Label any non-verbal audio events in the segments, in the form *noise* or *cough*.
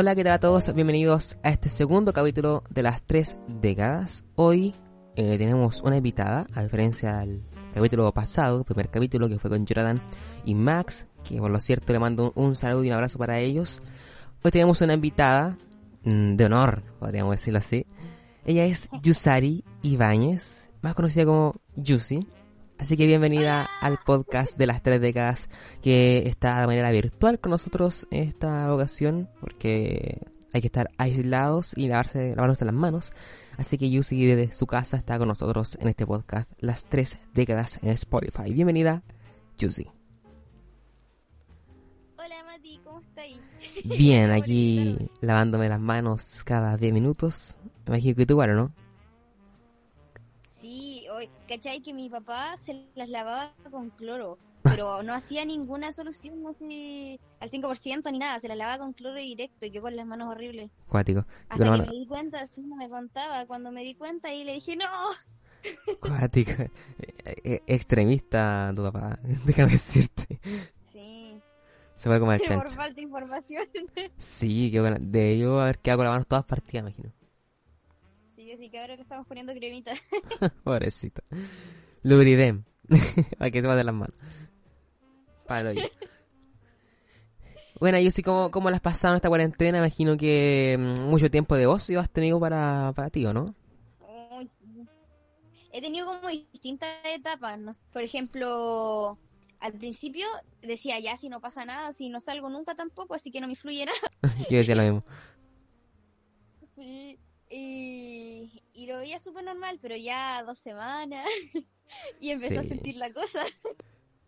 Hola, ¿qué tal a todos? Bienvenidos a este segundo capítulo de las tres décadas. Hoy eh, tenemos una invitada, a diferencia del capítulo pasado, primer capítulo que fue con Jonathan y Max, que por lo cierto le mando un, un saludo y un abrazo para ellos. Hoy tenemos una invitada mm, de honor, podríamos decirlo así. Ella es Yusari Ibáñez, más conocida como Yusi. Así que bienvenida al podcast de las tres décadas que está de manera virtual con nosotros en esta ocasión porque hay que estar aislados y lavarse, lavarnos las manos. Así que Yusi desde su casa está con nosotros en este podcast Las tres décadas en Spotify. Bienvenida, Yusi. Hola Mati, ¿cómo estáis? Bien, *laughs* aquí lavándome las manos cada 10 minutos. Me imagino que tú igual, ¿no? ¿Cachai? Que mi papá se las lavaba con cloro, pero *laughs* no hacía ninguna solución así al 5% ni nada, se las lavaba con cloro directo y yo con las manos horribles. Cuático. Hasta que mano- me di cuenta, así no me contaba, cuando me di cuenta y le dije, no, *laughs* Cuático. Eh, eh, Extremista tu papá, *laughs* déjame decirte. sí, Se fue como al por falta de información. Sí, qué buena. De yo haber quedado con las manos todas partidas, imagino. Sí, así que ahora le estamos poniendo cremita. *laughs* *laughs* Pobrecito. Lubridem. Para *laughs* que se de las manos. Para hoyo. Bueno, yo sí, como, como las has pasado en esta cuarentena? Imagino que mm, mucho tiempo de ocio has tenido para, para ti, ¿o no? He tenido como distintas etapas, no por ejemplo, al principio decía, ya si no pasa nada, si no salgo nunca tampoco, así que no me influye nada. Yo decía lo mismo. Sí, y, y lo veía súper normal, pero ya dos semanas *laughs* y empecé a sentir la cosa.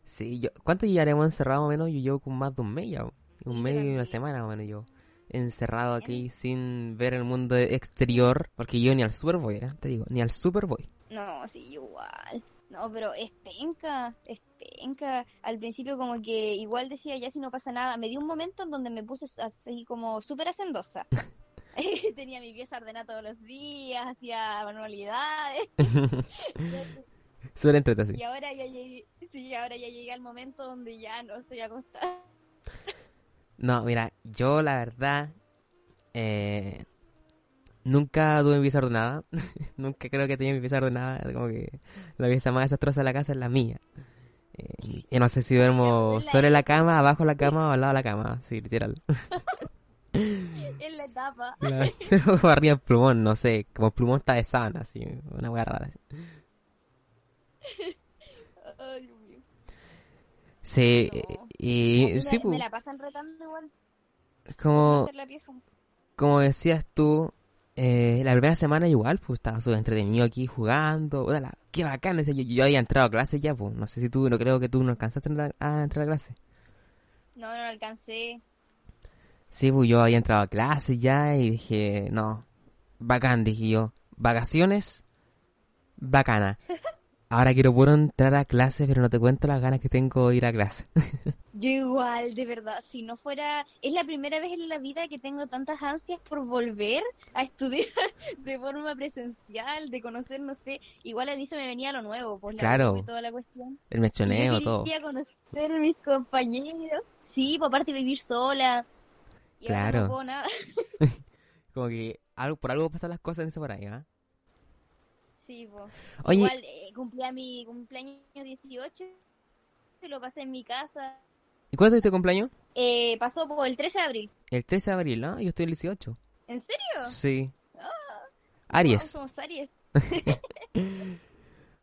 Sí, yo, ¿cuánto llegaremos encerrados más o menos? Yo llevo con más de un mes ya. Un Sí, mes y una semana más o menos yo. Encerrado aquí sin ver el mundo exterior. Porque yo ni al super voy, ¿eh? te digo, ni al super voy. No, sí, igual. No, pero es penca, es penca. Al principio como que igual decía, ya si no pasa nada. Me dio un momento en donde me puse así como súper hacendosa. *laughs* *laughs* Tenía mi pieza ordenada todos los días, hacía manualidades. *laughs* Entrete así. Y ahora ya llegué, sí, ahora ya llegué al momento donde ya no estoy acostada. No, mira, yo la verdad eh, nunca tuve mi pieza ordenada. *laughs* nunca creo que tenía mi pieza ordenada. Como que la pieza más desastrosa de la casa es la mía. Eh, y no sé si duermo sobre la cama, abajo de la cama o al lado de la cama. Sí, literal. *laughs* En la etapa. Claro. *laughs* arriba el plumón, no sé. Como el plumón está de sábana, así. Una hueá rara. así. *laughs* Ay, Dios mío. Sí, No. y sí, me, pues, me la pasan retando igual. como, hacer la pieza. como decías tú, eh, la primera semana igual, pues estaba súper entretenido aquí jugando. Hola, qué bacán. decía Yo, yo había entrado a clase ya, pues. No sé si tú, no creo que tú no alcanzaste a entrar a, clase. No, no lo alcancé. Sí, pues yo había entrado a clase ya y dije, no, bacán, dije yo. Vacaciones, bacana. *laughs* Ahora quiero puro entrar a clase, pero no te cuento las ganas que tengo de ir a clase. *laughs* Yo igual, de verdad. Si no fuera. Es la primera vez en la vida que tengo tantas ansias por volver a estudiar *laughs* de forma presencial, de conocer, no sé. Igual a mí se me venía lo nuevo, pues la Claro. Y toda la cuestión. El Y mechoneo, yo todo. conocer a mis compañeros. Sí, por aparte vivir sola. Y ahora Claro. no puedo nada. *laughs* *laughs* Como que algo, por algo pasan las cosas en ese por ahí, ¿ah? Sí. Oye, Igual eh, cumplía mi cumpleaños 18 y lo pasé en mi casa. ¿y cuándo es tu cumpleaños? Eh, pasó por el 13 de abril. El 13 de abril, ¿no? Yo estoy el 18. ¿En serio? Sí. Wow, Aries. somos Aries. *laughs*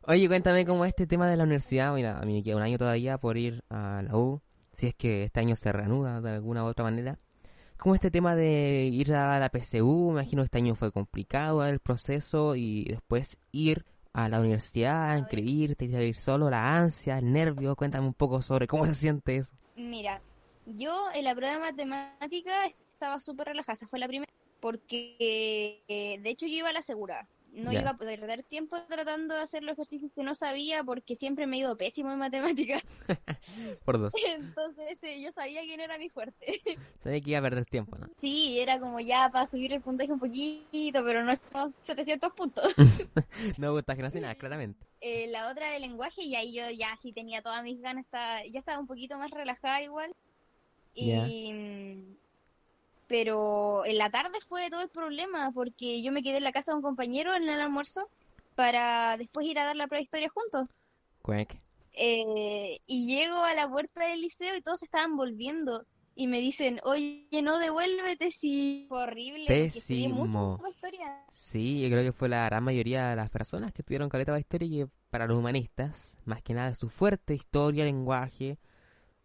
Oye, cuéntame cómo es este tema de la universidad. Mira, a mí me queda un año todavía por ir a la U. Si es que este año se reanuda de alguna u otra manera. ¿Cómo este tema de ir a la PSU? Me imagino que este año fue complicado el proceso y después ir a la universidad, inscribirte, ir a ir solo, la ansia, el nervio. Cuéntame un poco sobre cómo se siente eso. Mira, Yo en la prueba de matemática estaba súper relajada, esa fue la primera, porque eh, de hecho yo iba a la segura. No iba a perder tiempo tratando de hacer los ejercicios que no sabía porque siempre me he ido pésimo en matemáticas. *laughs* *laughs* Por dos. Entonces eh, yo sabía que no era mi fuerte. *laughs* Sabía que iba a perder tiempo, ¿no? Sí, era como ya para subir el puntaje un poquito, pero no es como 700 puntos. No puntaje nacional, claramente. Eh, la otra de lenguaje, y ahí yo ya sí tenía todas mis ganas, estaba- ya estaba un poquito más relajada igual. Y, mm, Pero en la tarde fue todo el problema, porque yo me quedé en la casa de un compañero en el almuerzo para después ir a dar la prueba de historia juntos. Cuec. Eh, y llego a la puerta del liceo y todos estaban volviendo. Y me dicen, oye, no devuélvete si... Fue horrible. mucho Pésimo. historia. Sí, yo creo que fue la gran mayoría de las personas que estudiaron caleta de historia y que para los humanistas, más que nada su fuerte historia, lenguaje,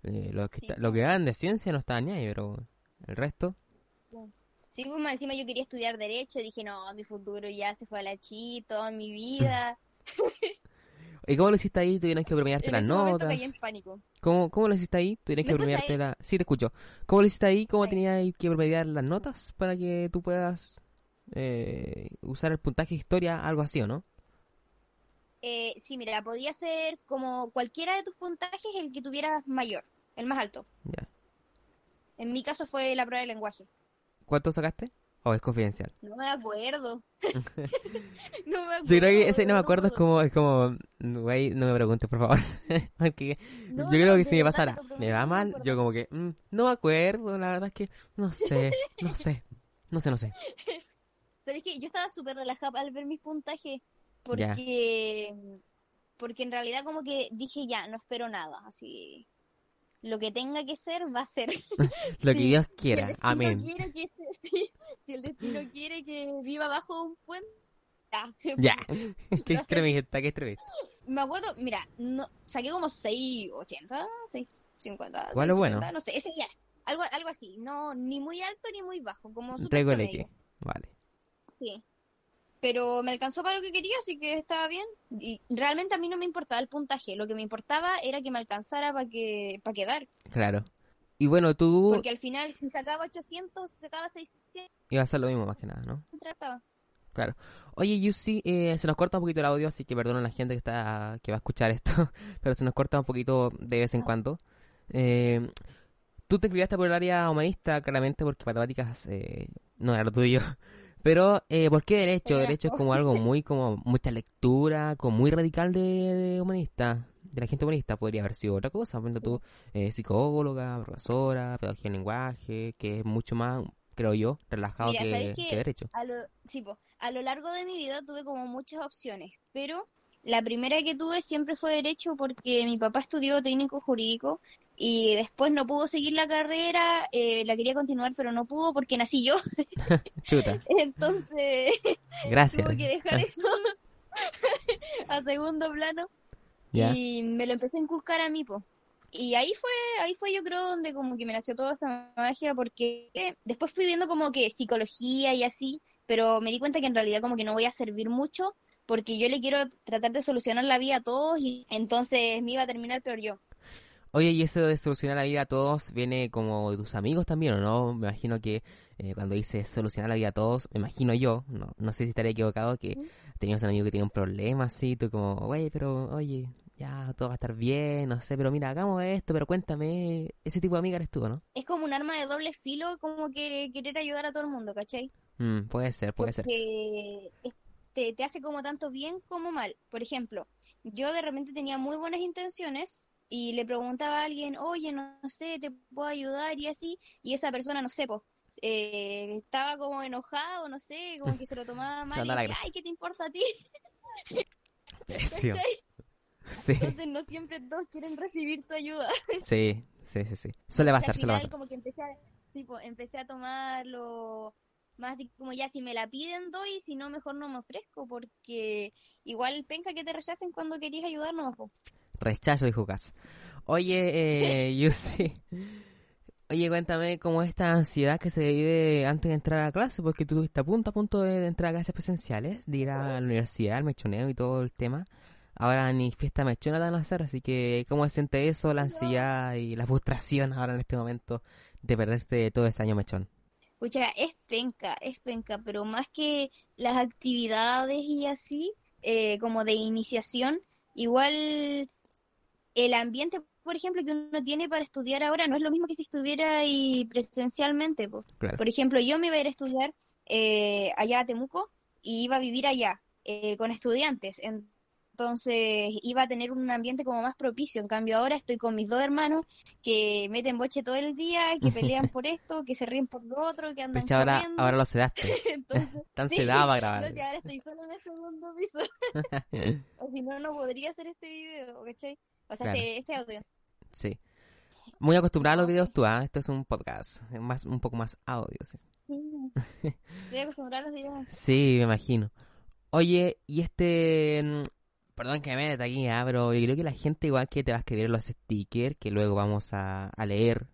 eh, lo que Sí, está- lo que dan de ciencia no está ni ahí, pero el resto, Sí, pues más encima yo quería estudiar Derecho, dije, no, mi futuro ya se fue a la chi, toda mi vida. *laughs* ¿y cómo lo hiciste ahí? ¿Tuvieron que premiarte las notas? caí en pánico. ¿Cómo, ¿Cómo lo hiciste ahí? ¿Tuvieron que ¿Me escuchas premiarte la... Sí, te escucho. ¿Cómo lo hiciste ahí? ¿Cómo Ahí. tenías que promediar las notas para que tú puedas eh, usar el puntaje historia, algo así, ¿o no? Eh, sí, mira, podía ser como cualquiera de tus puntajes el que tuvieras mayor, el más alto. Ya. En mi caso fue la prueba de lenguaje. ¿Cuánto sacaste? ¿O es confidencial? No me acuerdo. *laughs* no me acuerdo. Yo creo que ese no me acuerdo, es como, es como, güey, no me preguntes, por favor. *laughs* Porque No, yo creo que si me pasara, me va mal, yo como que, mm, no me acuerdo, la verdad es que, no sé, no *laughs* sé, no sé, no sé. ¿Sabes qué? Yo estaba súper relajada al ver mis puntajes porque porque en realidad como que dije ya, no espero nada, así lo que tenga que ser va a ser. *laughs* Lo que Sí, Dios Si el quiera, destino amén. quiere que se- *laughs* sí, si el destino quiere que viva bajo un puente, ya. *laughs* Ya, qué extremista, qué extremista. Me acuerdo, mira, no, saqué como 6.80, 6.50, ¿Cuál es bueno? 6.70, no sé, ese ya, algo, algo así, no, ni muy alto ni muy bajo, como súper vale. Sí. Pero me alcanzó para lo que quería, así que estaba bien. Y realmente a mí no me importaba el puntaje, lo que me importaba era que me alcanzara para que para quedar. Claro. Y bueno, tú Porque al final, si sacaba 800, si sacaba 600, ibas a hacer lo mismo más que nada, ¿no? trataba. Claro. Oye, Yusi, eh, se nos corta un poquito el audio, así que perdona a la gente que está que va a escuchar esto, *laughs* pero se nos corta un poquito de vez en Ah. cuando. Eh, tú te inclinaste por el área humanista, claramente, porque matemáticas eh, no era lo tuyo. Pero, eh, ¿por qué derecho? Derecho es como algo *laughs* muy, como mucha lectura, como muy radical de, de humanista, de la gente humanista. Podría haber sido otra cosa, por ejemplo, tú, eh, psicóloga, profesora, pedagogía en lenguaje, que es mucho más, creo yo, relajado Mira, que, ¿sabes que derecho. A lo, sí, po, a lo largo de mi vida tuve como muchas opciones, pero la primera que tuve siempre fue derecho porque mi papá estudió técnico jurídico y después no pudo seguir la carrera, eh, la quería continuar, pero no pudo porque nací yo, *laughs* Chuta, *laughs* entonces *laughs* gracias. tuve que dejar eso a segundo plano y me lo empecé a inculcar a mí, po. Y ahí fue, ahí fue yo creo donde como que me nació toda esa magia porque después fui viendo como que psicología y así, pero me di cuenta que en realidad como que no voy a servir mucho porque yo le quiero tratar de solucionar la vida a todos y entonces me iba a terminar peor yo. Oye, y eso de solucionar la vida a todos viene como de tus amigos también, ¿o no? Me imagino que eh, cuando dices solucionar la vida a todos, me imagino yo, no, no sé si estaré equivocado, que tenías un amigo que tenía un problema así, tú como, güey, pero oye, ya todo va a estar bien, no sé, pero mira, hagamos esto, pero cuéntame, ese tipo de amiga eres tú, ¿o ¿no? Es como un arma de doble filo como que querer ayudar a todo el mundo, ¿cachai? Mm, puede ser, puede ser. porque es- te, te hace como tanto bien como mal. Por ejemplo, yo de repente tenía muy buenas intenciones y le preguntaba a alguien, oye, no, no sé, te puedo ayudar y así, y esa persona, no sé, pues, eh, estaba como enojado, no sé, como que se lo tomaba *laughs* mal y dije, ay, ¿qué te importa a ti? *laughs* Sí, Entonces no siempre todos quieren recibir tu ayuda. *laughs* sí, sí, sí, sí. Suele pasar, suele pasar. como que empecé a, sí, pues, empecé a tomarlo más así como ya si me la piden doy, si no mejor no me ofrezco porque igual penca que te rechacen cuando querías ayudar no po. Rechazo, dijo Cas. Oye, eh, *laughs* Yusi. Oye, cuéntame cómo es esta ansiedad que se vive antes de entrar a clase, porque tú estuviste a punto, a punto de, de entrar a clases presenciales, de ir a la universidad, al mechoneo y todo el tema. ahora ni fiesta mechona van a hacer, así que ¿cómo se siente eso, la ansiedad y la frustración ahora en este momento de perderte todo ese año mechón? Escucha, es penca, es penca, pero más que las actividades y así, eh, como de iniciación, igual el ambiente, por ejemplo, que uno tiene para estudiar ahora no es lo mismo que si estuviera ahí presencialmente. Claro. Por ejemplo, yo me iba a ir a estudiar eh, allá a Temuco y iba a vivir allá eh, con estudiantes. Entonces iba a tener un ambiente como más propicio. En cambio, ahora estoy con mis dos hermanos que meten boche todo el día, que *laughs* pelean por esto, que se ríen por lo otro, que andan ahora, lo sedaste. *laughs* *laughs* Entonces, Están sí, para grabar. ahora estoy solo en el segundo piso. O si no, no podría hacer este video, ¿cachai? O sea, Claro. este, este audio. sí. Muy acostumbrado a los videos sí. tú, ¿ah? Esto es un podcast, más, un poco más audio, sí. Estoy acostumbrada a los videos. Sí, me imagino. Oye, y este... mm, Perdón que me meta aquí, ah, pero yo creo que la gente igual que te va a escribir los stickers que luego vamos a, a leer.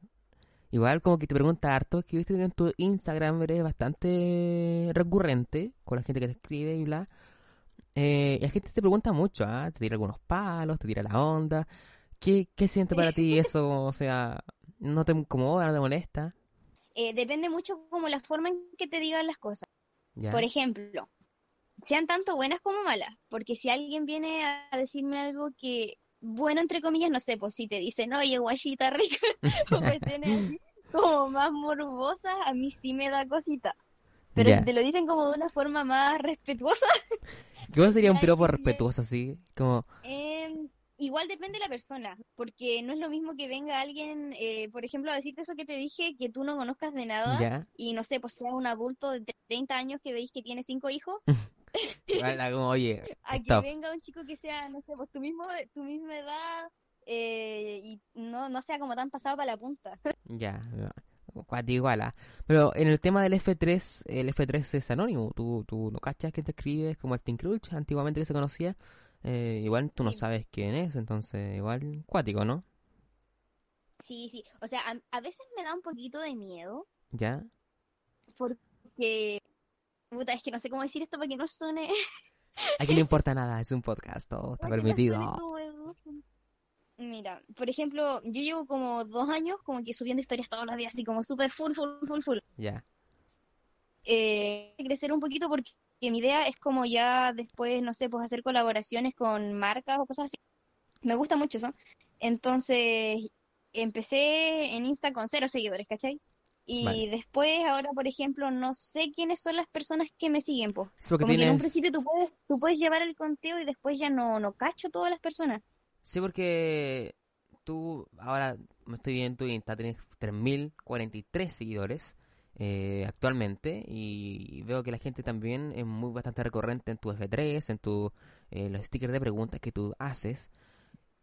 Igual como que te pregunta harto, que viste que en tu Instagram eres bastante recurrente con la gente que te escribe y bla. Eh, la gente te pregunta mucho, ¿ah? Te tira algunos palos, te tira la onda. ¿Qué, qué siente para ti *laughs* eso? O sea, ¿no te incomoda, no te molesta? Eh, depende mucho como la forma en que te digan las cosas. ¿Ya? Por ejemplo, sean tanto buenas como malas. Porque si alguien viene a decirme algo que, bueno, entre comillas, no sé, pues si te dicen, oye, guayita rica, *laughs* o cuestiones así *laughs* como más morbosas, a mí sí me da cosita. Pero si te lo dicen como de una forma más respetuosa, *laughs* ¿Cómo sería un piropo respetuoso así? Como, Em, igual depende de la persona, porque no es lo mismo que venga alguien, eh, por ejemplo, a decirte eso que te dije, que tú no conozcas de nada, y no sé, pues sea un adulto de 30 años que veis que tiene cinco hijos, *laughs* como, oye, *laughs* a que venga un chico que sea, no sé, pues tu mismo, tu misma edad, eh, y no, no sea como tan pasado para la punta. Ya, cuati igual. Pero en el tema del F3, el F3 es anónimo. Tú, tú no cachas quién te escribe, es como Acting Crunch, antiguamente que se conocía. Eh, igual tú no sabes quién es, entonces igual cuático, ¿no? Sí, sí, o sea, a, a veces me da un poquito de miedo, ¿Ya? porque, puta, es que no sé cómo decir esto para que no suene... Aquí no importa nada, es un podcast, todo *laughs* está que no suene permitido. como egócentro. Mira, por ejemplo, yo llevo como dos años como que subiendo historias todos los días, así como súper full, full, full, full. Ya, Eh, crecer un poquito porque mi idea es como ya después, no sé, pues hacer colaboraciones con marcas o cosas así. Me gusta mucho eso. Entonces, empecé en Insta con cero seguidores, ¿cachai? Y Vale. después, ahora, por ejemplo, no sé quiénes son las personas que me siguen, pues. sí, que en un principio tú puedes, tú puedes llevar el conteo y después ya no, no cacho todas las personas. Sí, porque tú ahora me estoy viendo en tu Insta, tienes 3.043 seguidores eh, actualmente y veo que la gente también es muy bastante recurrente en tu F3, en tu eh, los stickers de preguntas que tú haces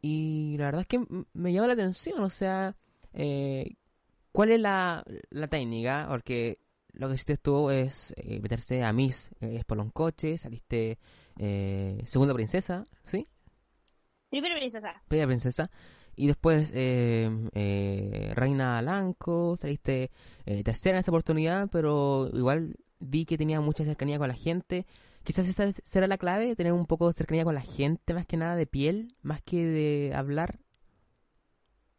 y la verdad es que me llama la atención, o sea, eh, ¿cuál es la, la técnica? Porque lo que hiciste tú es eh, meterse a Miss Espoloncoche, saliste segunda princesa, ¿sí? Primero princesa. Bella Princesa. Y después eh, eh, Reina Blanco, saliste eh, tercera en esa oportunidad, pero igual vi que tenía mucha cercanía con la gente. Quizás esa será la clave, tener un poco de cercanía con la gente, más que nada de piel, más que de hablar.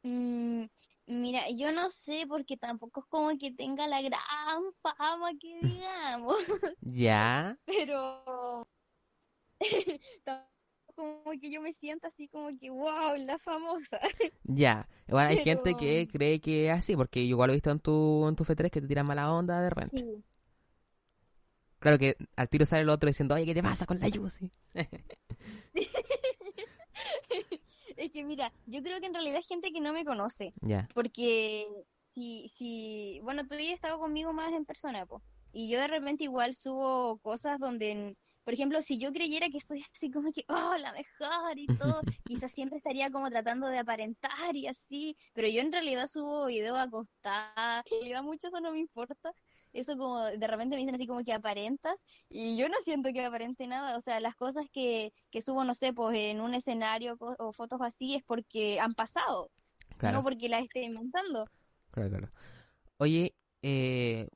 Mm, mira, yo no sé porque tampoco es como que tenga la gran fama que *laughs* digamos, Ya, *laughs* pero *laughs* como que yo me siento así como que wow, la famosa. *laughs* ya. Igual hay gente que cree que es así, porque yo igual lo he visto en tu, en tu F3 que te tiran mala onda de repente. Sí. Claro que al tiro sale el otro diciendo, oye, ¿qué te pasa con la Yusi? *laughs* *laughs* Es que mira, yo creo que en realidad es gente que no me conoce, Ya, porque si, si, bueno, tú ya has estado conmigo más en persona, po, y yo de repente igual subo cosas donde, por ejemplo, si yo creyera que soy así como que, oh, la mejor y todo, *laughs* quizás siempre estaría como tratando de aparentar y así, pero yo en realidad subo videos acostada, en realidad mucho eso no me importa, eso como de repente me dicen así como que aparentas, y yo no siento que aparente nada, o sea, las cosas que, que subo, no sé, pues en un escenario o fotos así es porque han pasado, claro. no porque las esté inventando. Claro, claro. Oye, eh,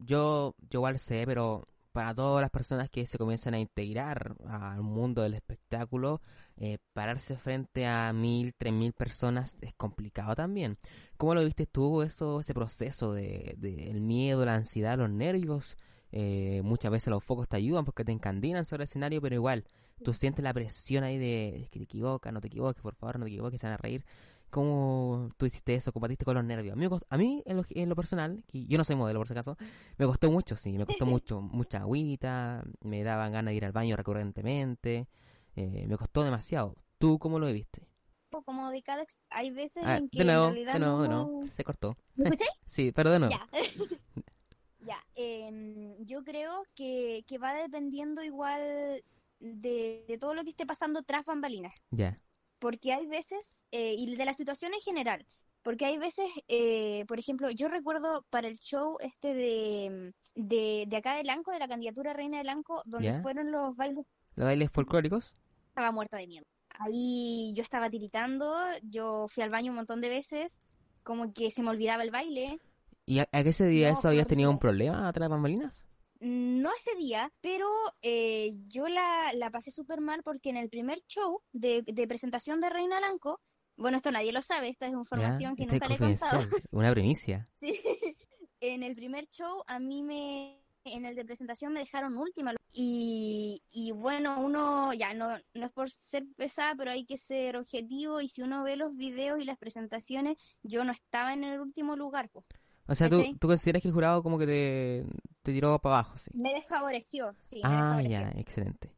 yo, yo igual sé, pero para todas las personas que se comienzan a integrar al mundo del espectáculo, eh, pararse frente a mil, tres mil personas es complicado también. ¿Cómo lo viste tú eso, ese proceso de, de el miedo, la ansiedad, los nervios? Eh, muchas veces los focos te ayudan porque te encandinan sobre el escenario, pero igual, tú sientes la presión ahí de, que te equivocas, no te equivoques, por favor, no te equivoques, se van a reír. ¿Cómo tú hiciste eso? ¿Combatiste con los nervios? A mí, a mí en, lo, personal, que yo no soy modelo por si acaso, me costó mucho, sí, me costó *laughs* mucho, mucha agüita, me daban ganas de ir al baño recurrentemente, eh, me costó demasiado. ¿Tú cómo lo viviste? Como de cada... Hay veces ah, en que de nuevo, en realidad de nuevo, de nuevo, se cortó. ¿Me escuché? *laughs* sí, pero de nuevo. Ya. *laughs* ya, eh, yo creo que, que va dependiendo igual de, de todo lo que esté pasando tras bambalinas. Ya porque hay veces, eh, y de la situación en general, porque hay veces, eh, por ejemplo, yo recuerdo para el show este de, de, de acá de Lanco, de la candidatura Reina de Lanco, donde fueron los bailes... ¿Los bailes folclóricos? Estaba muerta de miedo. Ahí yo estaba tiritando, yo fui al baño un montón de veces, como que se me olvidaba el baile. ¿Y a, qué se día eso habías tenido un problema atrás de bambalinas? No ese día, pero eh, yo la, la pasé súper mal porque en el primer show de, de, presentación de Reina Blanco, bueno, esto nadie lo sabe, esta es información que nunca le he contado. *laughs* Una primicia. sí. En el primer show a mí me, en el de presentación me dejaron última y, y bueno, uno ya no, no es por ser pesada, pero hay que ser objetivo y si uno ve los videos y las presentaciones, yo no estaba en el último lugar. Pues. O sea, ¿tú, ¿tú, consideras que el jurado como que te, te tiró para abajo, sí? Me desfavoreció, sí. Ah, ya, excelente.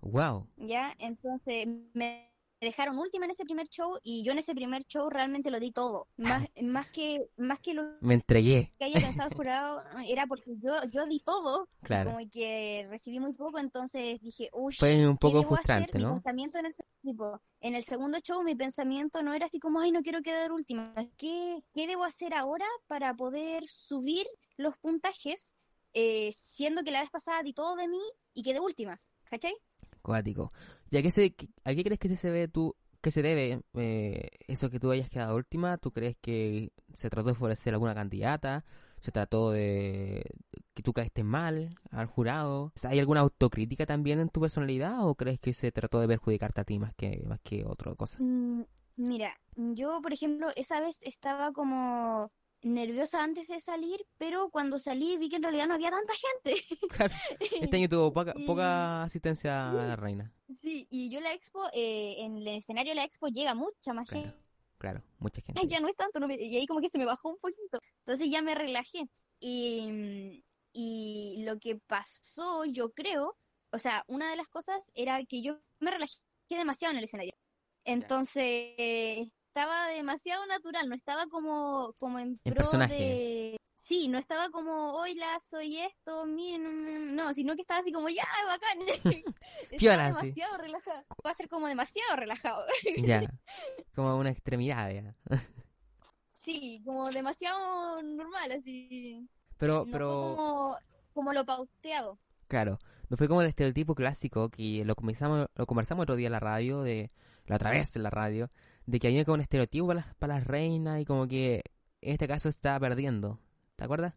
Wow. Ya, entonces me dejaron última en ese primer show y yo en ese primer show realmente lo di todo. Más, *laughs* más que más que lo me entregué. que haya pensado el jurado era porque yo yo di todo. Claro. Como que recibí muy poco, entonces dije, uy, fue un poco frustrante, ¿no? Mi pensamiento en el tipo, en el segundo show mi pensamiento no era así como, ay, no quiero quedar última. ¿Qué qué debo hacer ahora para poder subir los puntajes eh, siendo que la vez pasada di todo de mí y quedé última? ¿Cachai? Cuático. ¿Y a qué, se, a qué crees que se ve tú, que se debe eh, eso que tú hayas quedado última? ¿Tú crees que se trató de favorecer alguna candidata? ¿Se trató de que tú caíste mal al jurado? ¿Hay alguna autocrítica también en tu personalidad o crees que se trató de perjudicarte a ti más que, más que otra cosa? Mm, mira, yo por ejemplo esa vez estaba como nerviosa antes de salir, pero cuando salí vi que en realidad no había tanta gente. *laughs* Claro, *laughs* este año tuvo poca, asistencia a la reina. Sí, y yo la expo, eh, en el escenario de la expo llega mucha más claro, gente. Claro, mucha gente. ya no es tanto, y ahí como que se me bajó un poquito. Entonces ya me relajé. Y, y lo que pasó, yo creo, o sea, una de las cosas era que yo me relajé demasiado en el escenario. Entonces, estaba demasiado natural, no estaba como, como en pro personaje. de... Sí, no estaba como, hola, soy esto, miren, no, sino que estaba así como, ya, bacán. *laughs* estaba demasiado relajado. Va a ser como demasiado relajado. *laughs* ya, como una extremidad, ya. sí, como demasiado normal, así. Pero, pero... como, como lo pauteado. Claro, no fue como el estereotipo clásico que lo comenzamos, lo conversamos otro día en la radio, de la otra vez en la radio, de que había como un estereotipo para las, para las reinas y como que en este caso está perdiendo. ¿Te acuerdas?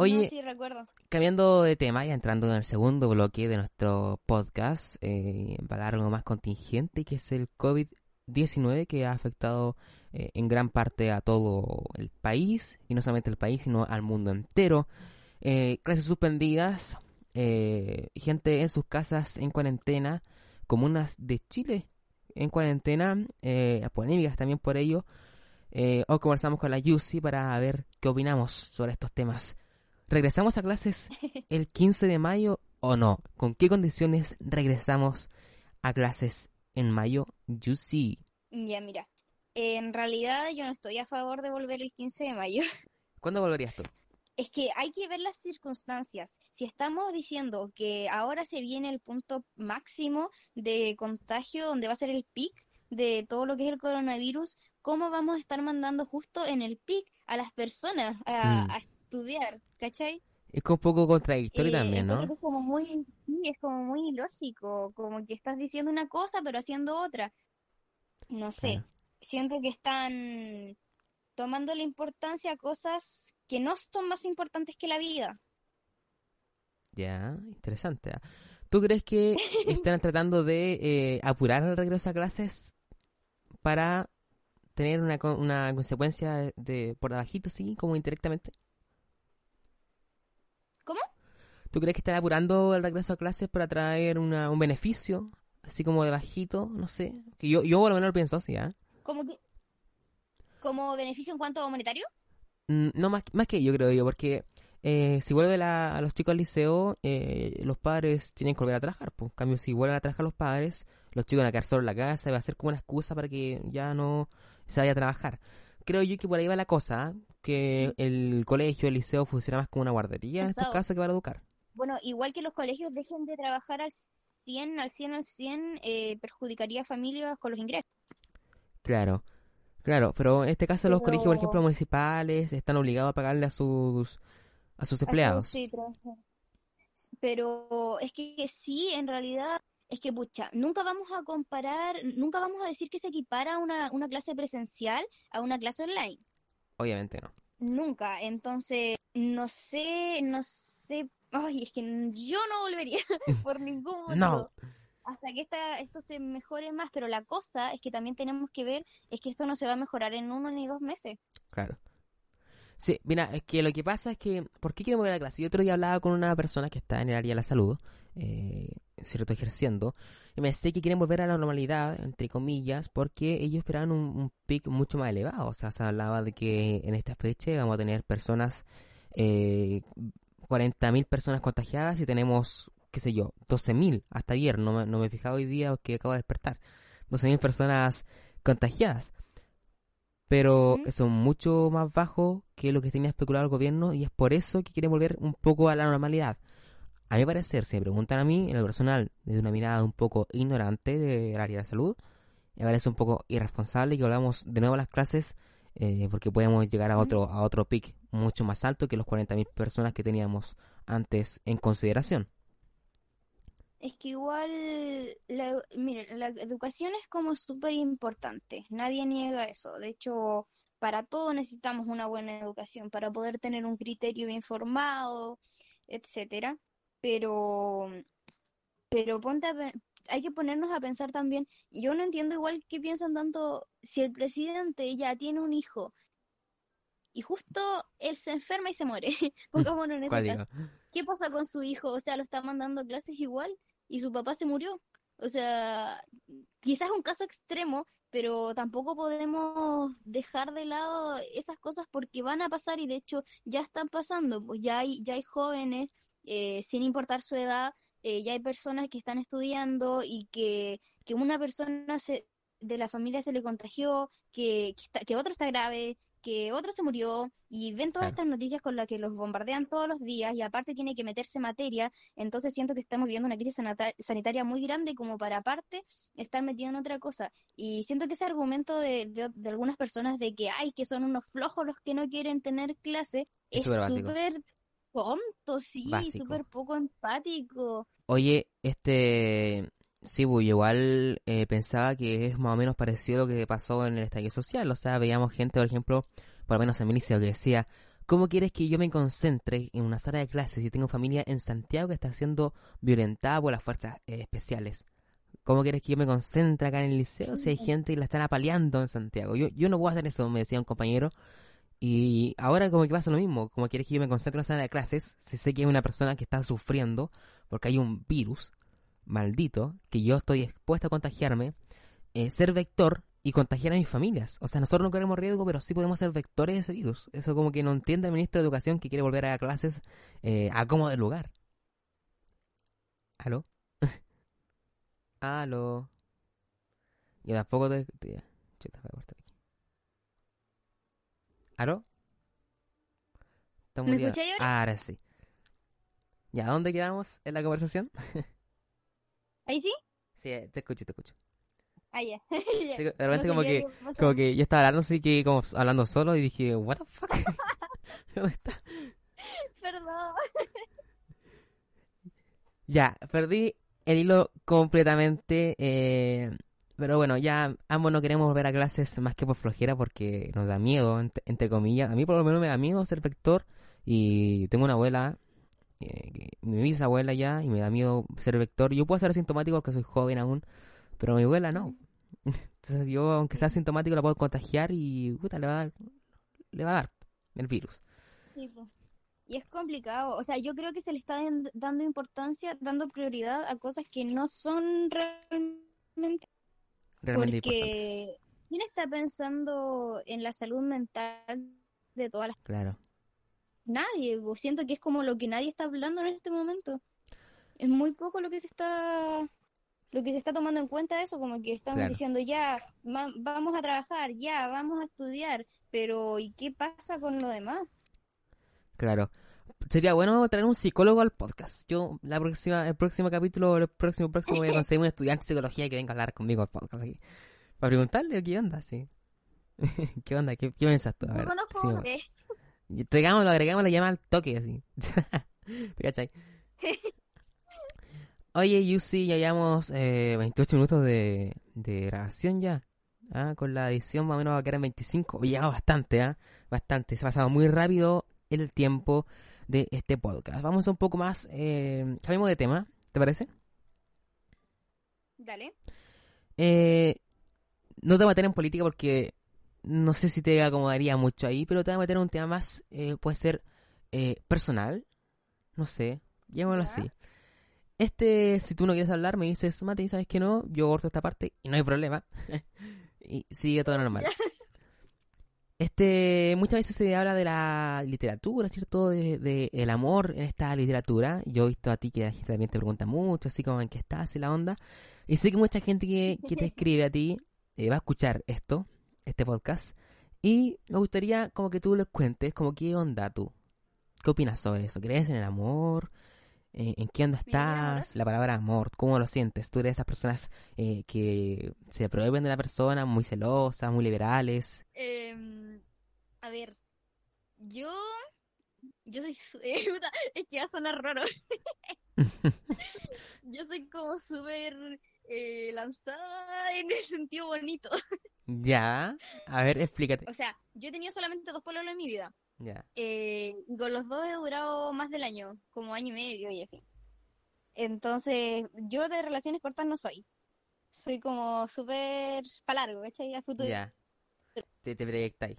Oye, sí, recuerdo. cambiando de tema y entrando en el segundo bloque de nuestro podcast, eh, para dar algo más contingente, que es el COVID-19 que ha afectado eh, en gran parte a todo el país, y no solamente el país, sino al mundo entero. Eh, clases suspendidas, gente en sus casas en cuarentena, comunas de Chile en cuarentena, eh, polémicas también por ello. Eh, hoy conversamos con la Yusi para ver qué opinamos sobre estos temas. ¿Regresamos a clases *laughs* el 15 de mayo o no? ¿Con qué condiciones regresamos a clases en mayo, Yusi? Ya, mira. En realidad yo no estoy a favor de volver el 15 de mayo. ¿Cuándo volverías tú? Es que hay que ver las circunstancias. Si estamos diciendo que ahora se viene el punto máximo de contagio, donde va a ser el pic de todo lo que es el coronavirus, ¿cómo vamos a estar mandando justo en el pic a las personas a, mm. estudiar? ¿Cachai? Es un poco contradictorio eh, también, ¿no? Es como muy, es como muy ilógico, como que estás diciendo una cosa pero haciendo otra. No sé, siento que están tomando la importancia a cosas que no son más importantes que la vida. Ya, interesante. ¿ah? ¿Tú crees que *laughs* están tratando de eh, apurar el regreso a clases para tener una, una consecuencia de, por abajito, sí, como indirectamente? ¿Cómo? ¿Tú crees que están apurando el regreso a clases para traer una, un beneficio, así como de bajito, no sé? Que yo, yo por lo menos lo pienso así, ¿ah? ¿Como que como beneficio en cuanto a monetario? Mm, No, más, más que yo creo yo, porque eh, si vuelven a los chicos al liceo, eh, los padres tienen que volver a trabajar. Pues. En cambio, si vuelven a trabajar los padres, los chicos van a quedar solos en la casa y va a ser como una excusa para que ya no se vaya a trabajar. Creo yo que por ahí va la cosa, ¿ah? que el colegio, el liceo funciona más como una guardería en estos casos que van a educar. Bueno, igual que los colegios dejen de trabajar al 100, al 100, al 100, eh, perjudicaría a familias con los ingresos. Claro, claro, pero en este caso los colegios, por ejemplo, municipales están obligados a pagarle a sus a sus empleados. sí. Pero es que sí, en realidad, es que pucha, nunca vamos a comparar, nunca vamos a decir que se equipara una, una clase presencial a una clase online. Obviamente no. Nunca. Entonces, no sé, no sé. Ay, es que yo no volvería *laughs* por ningún motivo. No. Hasta que esta, esto se mejore más. Pero la cosa es que también tenemos que ver es que esto no se va a mejorar en uno ni dos meses. Claro. Sí, mira, es que lo que pasa es que, ¿por qué quieren volver a la clase? Yo otro día hablaba con una persona que está en el área de la salud, eh, cierto, ejerciendo, y me decía que quieren volver a la normalidad, entre comillas, porque ellos esperaban un, un pic mucho más elevado. O sea, se hablaba de que en esta fecha vamos a tener personas, eh, 40.000 personas contagiadas y tenemos, qué sé yo, 12.000 hasta ayer, no me, no me he fijado hoy día que acabo de despertar. 12.000 personas contagiadas pero Ujú. son mucho más bajos que lo que tenía especulado el gobierno y es por eso que quiere volver un poco a la normalidad. A mi parecer, si me preguntan a mí, en lo personal, desde una mirada un poco ignorante del área de la salud, me parece un poco irresponsable que volvamos de nuevo a las clases eh, porque podemos llegar a otro, a otro pic mucho más alto que los 40.000 personas que teníamos antes en consideración. Es que igual, la, mire, la educación es como súper importante, nadie niega eso. De hecho, para todo necesitamos una buena educación, para poder tener un criterio bien formado, etcétera. Pero, pero ponte a hay que ponernos a pensar también, yo no entiendo igual que piensan tanto, si el presidente ya tiene un hijo y justo él se enferma y se muere, *laughs* *laughs* pongámonos en ese. ¿Qué pasa con su hijo? O sea, lo está mandando a clases igual y su papá se murió. O sea, quizás es un caso extremo, pero tampoco podemos dejar de lado esas cosas porque van a pasar y de hecho ya están pasando. Pues ya hay, ya hay jóvenes, eh, sin importar su edad, eh, ya hay personas que están estudiando y que, que una persona se, de la familia se le contagió, que, que, otro está grave, que otro se murió y ven todas Claro. estas noticias con las que los bombardean todos los días y aparte tiene que meterse materia, entonces siento que estamos viviendo una crisis sanitaria muy grande como para aparte estar metido en otra cosa. Y siento que ese argumento de, de, de algunas personas de que, ay, que son unos flojos los que no quieren tener clase, Es súper tonto, sí, súper poco empático. Oye, este... Sí, pues, igual eh, pensaba que es más o menos parecido a lo que pasó en el estallido social. O sea, veíamos gente, por ejemplo, por lo menos en mi liceo, que decía, ¿cómo quieres que yo me concentre en una sala de clases si tengo familia en Santiago que está siendo violentada por las fuerzas eh, especiales? ¿Cómo quieres que yo me concentre acá en el liceo si hay gente que la están apaleando en Santiago? Yo, yo no puedo hacer eso, me decía un compañero. Y ahora como que pasa lo mismo, como quieres que yo me concentre en la sala de clases si sé que hay una persona que está sufriendo porque hay un virus maldito que yo estoy expuesto a contagiarme, eh, ser vector y contagiar a mis familias. O sea, nosotros no queremos riesgo, pero sí podemos ser vectores de ese virus. Eso como que no entiende el ministro de Educación que quiere volver a clases eh, a como de lugar. ¿Aló? *laughs* ¿Aló? Yo tampoco te... te- Chuta, voy a cortar aquí. ¿Aló? ¿Está ¿Me muteado? escucháis Ah, ahora sí. ¿Ya dónde quedamos en la conversación? *laughs* ¿Ahí sí? Sí, eh, te escucho, te escucho. Ah, ya. *laughs* Ya. Sí, de repente No como que, como que yo estaba hablando así que como hablando solo y dije, what the fuck? *laughs* ¿Dónde está? *laughs* Perdón. Ya, perdí el hilo completamente, eh, pero bueno, ya ambos no queremos volver a clases más que por flojera porque nos da miedo, ent- entre comillas. A mí por lo menos me da miedo ser vector y tengo una abuela eh, mi bisabuela ya y me da miedo ser vector. Yo puedo ser asintomático porque soy joven aún, pero mi abuela no. *laughs* Entonces yo, aunque sea asintomático, la puedo contagiar y puta, le va a dar, le va a dar el virus. Sí. Y es complicado. O sea, yo creo que se le está dando importancia, dando prioridad a cosas que no son realmente. Realmente. Porque, ¿quién está pensando en la salud mental de todas las... Claro. Nadie. Siento que es como lo que nadie está hablando en este momento. Es muy poco lo que se está... Lo que se está tomando en cuenta eso, como que estamos Claro. diciendo ya, va- vamos a trabajar, ya, vamos a estudiar, pero ¿y qué pasa con lo demás? Claro. Sería bueno traer un psicólogo al podcast. Yo, la próxima, el próximo capítulo, el próximo, próximo voy a conseguir un *laughs* estudiante de psicología que venga a hablar conmigo al podcast aquí. Para preguntarle qué onda, sí. *laughs* ¿Qué onda? ¿Qué, qué piensas tú? A No ver, conozco, sí, eh, agregamos la llamada al toque, así. *laughs* ¿Te cachai? Oye, Yusi, ya llevamos eh, 28 minutos de, de grabación ya. Ah, con la edición más o menos va a quedar en 25. Oye, ya bastante, ¿ah? Bastante. Se ha pasado muy rápido el tiempo de este podcast. Vamos un poco más, eh, cambiemos de tema, ¿te parece? Dale. Eh, no te voy a meter en política porque no sé si te acomodaría mucho ahí, pero te voy a meter un tema más, eh, puede ser eh, personal, no sé, Ya. así. Este, si tú no quieres hablar, me dices, Mati, ¿sabes que no? Yo corto esta parte y no hay problema. *laughs* y sigue todo normal. Este, muchas veces se habla de la literatura, ¿cierto? De, de el amor en esta literatura. Yo he visto a ti que la gente también te pregunta mucho, así como en qué estás y la onda. Y sé que mucha gente que, que te *laughs* escribe a ti eh, va a escuchar esto, este podcast. Y me gustaría como que tú les cuentes, como qué onda tú. ¿Qué opinas sobre eso? ¿Crees en el amor? Eh, ¿En qué onda estás? La palabra amor, ¿cómo lo sientes? ¿Tú eres de esas personas eh, que se prohíben de la persona, muy celosas, muy liberales? Em, a ver, yo, yo soy, *laughs* eh, es que va a sonar raro. *laughs* Yo soy como súper eh, lanzada en el *laughs* sentido bonito. Ya, a ver, explícate. O sea, yo he tenido solamente dos pololos en mi vida. Ya, eh, y con los dos he durado más del año, como año y medio y así. Entonces, yo de relaciones cortas no soy. Soy como súper para largo, ¿cachai? A futuro. ya. Te, te proyectáis.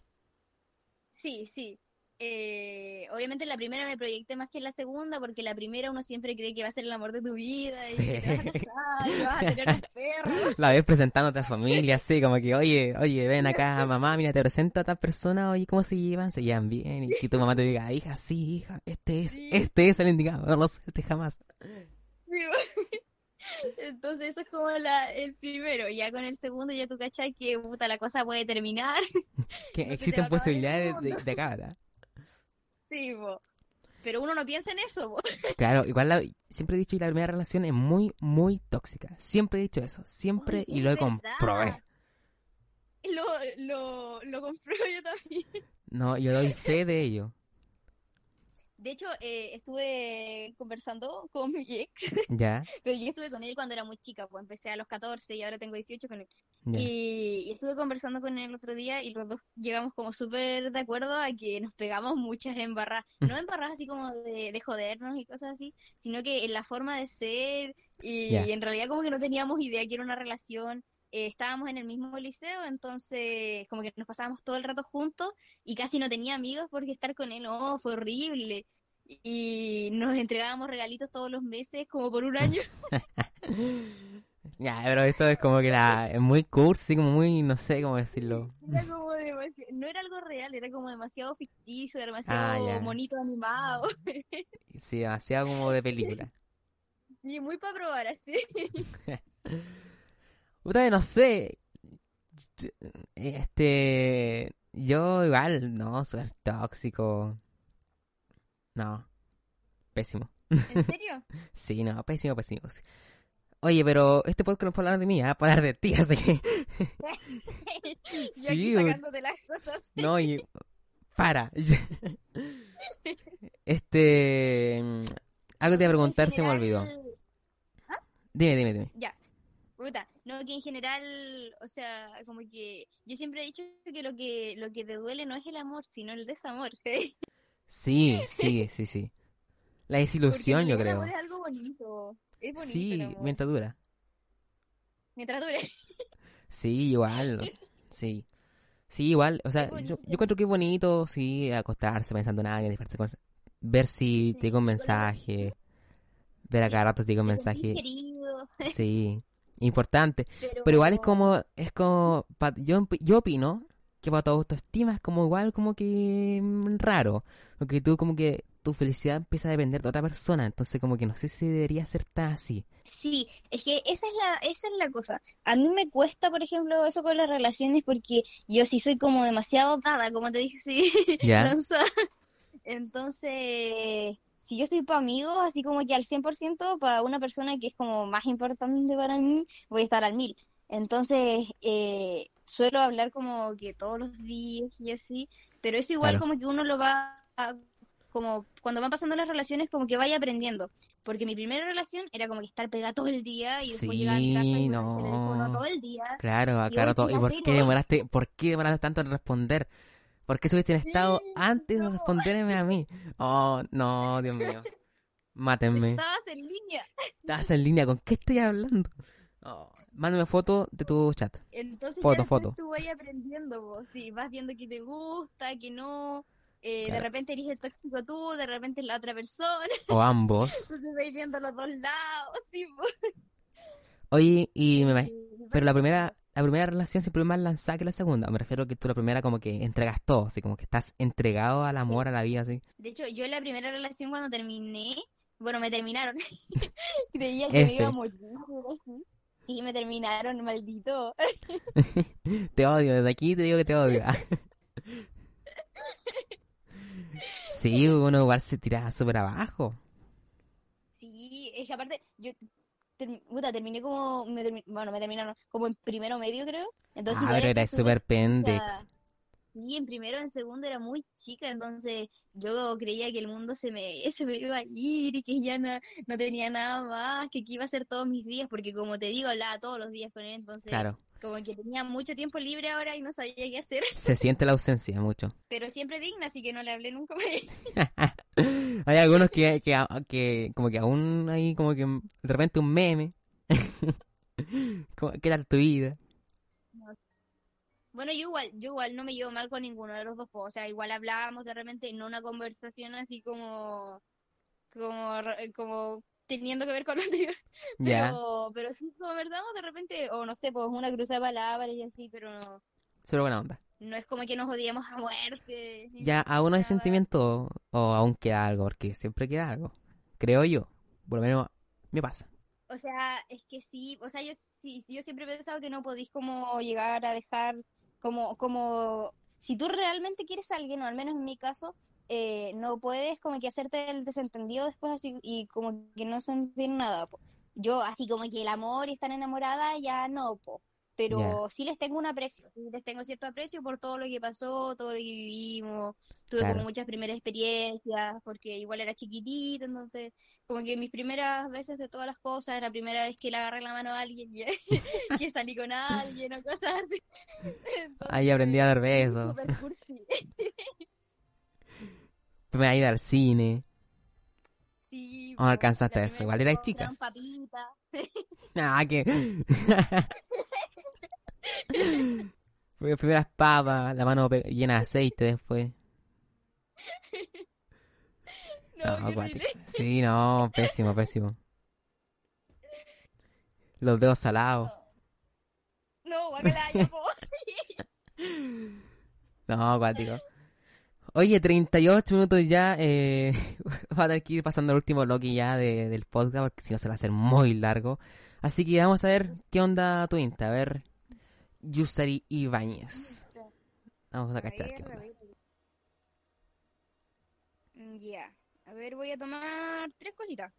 Sí, sí. Eh, obviamente la primera me proyecté más que la segunda, porque la primera uno siempre cree que va a ser el amor de tu vida y Sí. que te vas a casar y vas a tener un *laughs* perro. La ves presentándote a familia, así como que, oye, oye, ven acá, *laughs* mamá, mira, te presento a tal persona, oye, ¿cómo se llevan? Se llevan bien. Y que tu mamá te diga, hija, sí, hija, este es, Sí. este es el indicado, no lo sueltes jamás. Sí, *laughs* Entonces eso es como la, el primero. Ya con el segundo ya tú cachai que puta la cosa puede terminar. Que existen posibilidades de, mundo. de acabar, ¿ah? Sí. Pero uno no piensa en eso, po. *laughs* Claro, igual la- siempre he dicho que la primera relación es muy, muy tóxica. Siempre he dicho eso, siempre y lo he comprobé. Lo, lo, lo compruebo yo también. No, yo doy fe de ello. De hecho, eh, estuve conversando con mi ex, Ya, *laughs* pero yo estuve con él cuando era muy chica, pues empecé a los 14 y ahora tengo 18 con él. Y, y estuve conversando con él el otro día y los dos llegamos como súper de acuerdo a que nos pegamos muchas embarras. No embarras así como de, de jodernos y cosas así, sino que en la forma de ser y, en realidad como que no teníamos idea que era una relación. Eh, estábamos en el mismo liceo, entonces como que nos pasábamos todo el rato juntos y casi no tenía amigos porque estar con él, no, fue horrible. Y nos entregábamos regalitos todos los meses como por un *laughs* año. *laughs* Ya, pero eso es como que la, es muy cursi, como muy, no sé cómo decirlo. Era como demasiado, no era algo real, era como demasiado ficticio, demasiado Ah, ya. monito animado. *laughs* Sí, demasiado como de película. Sí, muy para probar así. *laughs* Puta, no sé. Este. Yo igual, no, súper tóxico. No. Pésimo. ¿En serio? *laughs* Sí, no, pésimo, pésimo. Oye, pero este podcast no es para hablar de mí, ¿ah? para hablar de ti, así que. *laughs* Yo aquí Sí, sacándote las cosas. No, y. Para. *laughs* Este. Algo te iba a preguntar, se me olvidó. general- Dime, dime, dime. Ya. Puta, no, que en general, o sea, como que yo siempre he dicho que lo que lo que te duele no es el amor, sino el desamor. *laughs* Sí, sí, sí, sí. La desilusión, yo el creo. Es bonito. Sí, mientras dura. Mientras dure. Sí, igual. Sí. Sí, igual. O sea, yo, yo encuentro que es bonito, sí, acostarse pensando en alguien, con- ver si Sí, te llega un mensaje, ver a cada rato te llega un mensaje. *laughs* Sí, importante. pero... Pero igual es como, es como, yo, yo opino que para tu autoestima es como igual como que mm, raro. Porque tú como que tu felicidad empieza a depender de otra persona. Entonces como que no sé si debería ser tan así. Sí, es que esa es la, esa es la cosa. A mí me cuesta, por ejemplo, eso con las relaciones porque yo sí soy como demasiado dada, como te dije, sí, *laughs* ¿Ya? Entonces, si yo estoy para amigos, así como que al 100%, para una persona que es como más importante para mí, voy a estar al mil. Entonces, eh, suelo hablar como que todos los días y así, pero eso igual Claro. como que uno lo va a- como cuando van pasando las relaciones como que vaya aprendiendo, porque mi primera relación era como que estar pegada todo el día y después llegar a mi casa y Sí, el no. teléfono todo el día. Claro, Y hoy rato. ¿Y por qué demoraste, por qué demoraste tanto en responder? ¿Por qué subiste en estado Sí, antes de no. responderme a mí? Oh, no, Dios mío. Mátenme. Estabas en línea. Estás en línea, ¿con qué estoy hablando? Oh, mándame foto de tu chat. Entonces Foto, ya foto. tú vas aprendiendo, vos, sí, vas viendo que te gusta, que no, eh, Claro. de repente eres el tóxico tú, de repente es la otra persona, O ambos. *laughs* entonces vais viendo los dos lados, sí. Oye, y me Eh, Pero la primera, la primera relación siempre es más lanzada que la segunda. Me refiero a que tú la primera como que entregas todo, así como que estás entregado al amor, a la vida, así. De hecho, yo en la primera relación cuando terminé, bueno, me terminaron, *laughs* creía que me F. iba a morir. Sí, me terminaron, maldito. *laughs* Te odio, desde aquí te digo que te odio. Sí, uno igual se tira súper abajo. Sí, es que aparte, yo ter- puta, terminé como, me termi- bueno, me terminaron como en primero medio, creo. Entonces ah, pero era súper pendex. Sí, en primero, en segundo era muy chica, entonces yo creía que el mundo se me, *laughs* se me iba a ir y que ya no, no tenía nada más, que, que iba a ser todos mis días, porque como te digo, hablaba todos los días con él, entonces Claro, como que tenía mucho tiempo libre ahora y no sabía qué hacer, *laughs* se siente la ausencia mucho. pero siempre digna, así que no le hablé nunca más. *laughs* hay algunos que, que, que como que aún hay como que de repente un meme. *laughs* ¿Qué tal tu vida? Bueno, yo igual, yo igual no me llevo mal con ninguno de los dos, o sea, igual hablábamos de repente, no una conversación así como, como, como teniendo que ver con lo anterior, *laughs* Ya, pero, pero sí conversamos de repente, o no sé, pues una cruza de palabras y así, pero no, solo buena onda. no es como que nos odiemos a muerte. Ya, aún hay sentimiento o aún queda algo, porque siempre queda algo. Creo yo. Por lo menos me pasa. O sea, es que sí, o sea, yo sí, sí, yo siempre he pensado que no podéis como llegar a dejar como, como, si tú realmente quieres a alguien, o al menos en mi caso, eh, no puedes como que hacerte el desentendido después así y como que no sentir nada, po. Yo así como que el amor y estar enamorada ya no, po. Pero sí les tengo un aprecio, les tengo cierto aprecio por todo lo que pasó, todo lo que vivimos, tuve Claro. como muchas primeras experiencias, porque igual era chiquitita, entonces como que mis primeras veces de todas las cosas, la primera vez que le agarré la mano a alguien, ya- *laughs* que salí con alguien o cosas así. *laughs* Ahí aprendí a dar besos. *laughs* Super cursi. Me iba a ir al cine. Sí, ¿O no alcanzaste eso? primera Igual que chica. *laughs* Ah, que. *laughs* Primeras papas, la mano llena de aceite después. *laughs* No, No, acuático. horrible. Sí, no, pésimo, pésimo. Los dedos salados. No, guacala. No, acuático. Oye, 38 minutos ya. Eh, *laughs* va a tener que ir pasando el último bloque ya de- del podcast porque si no se va a hacer muy largo. Así que vamos a ver qué onda tu Insta. A ver, Yusari Ibáñez. Vamos a cachar qué onda. Mm, Ya. A ver, voy a tomar tres cositas.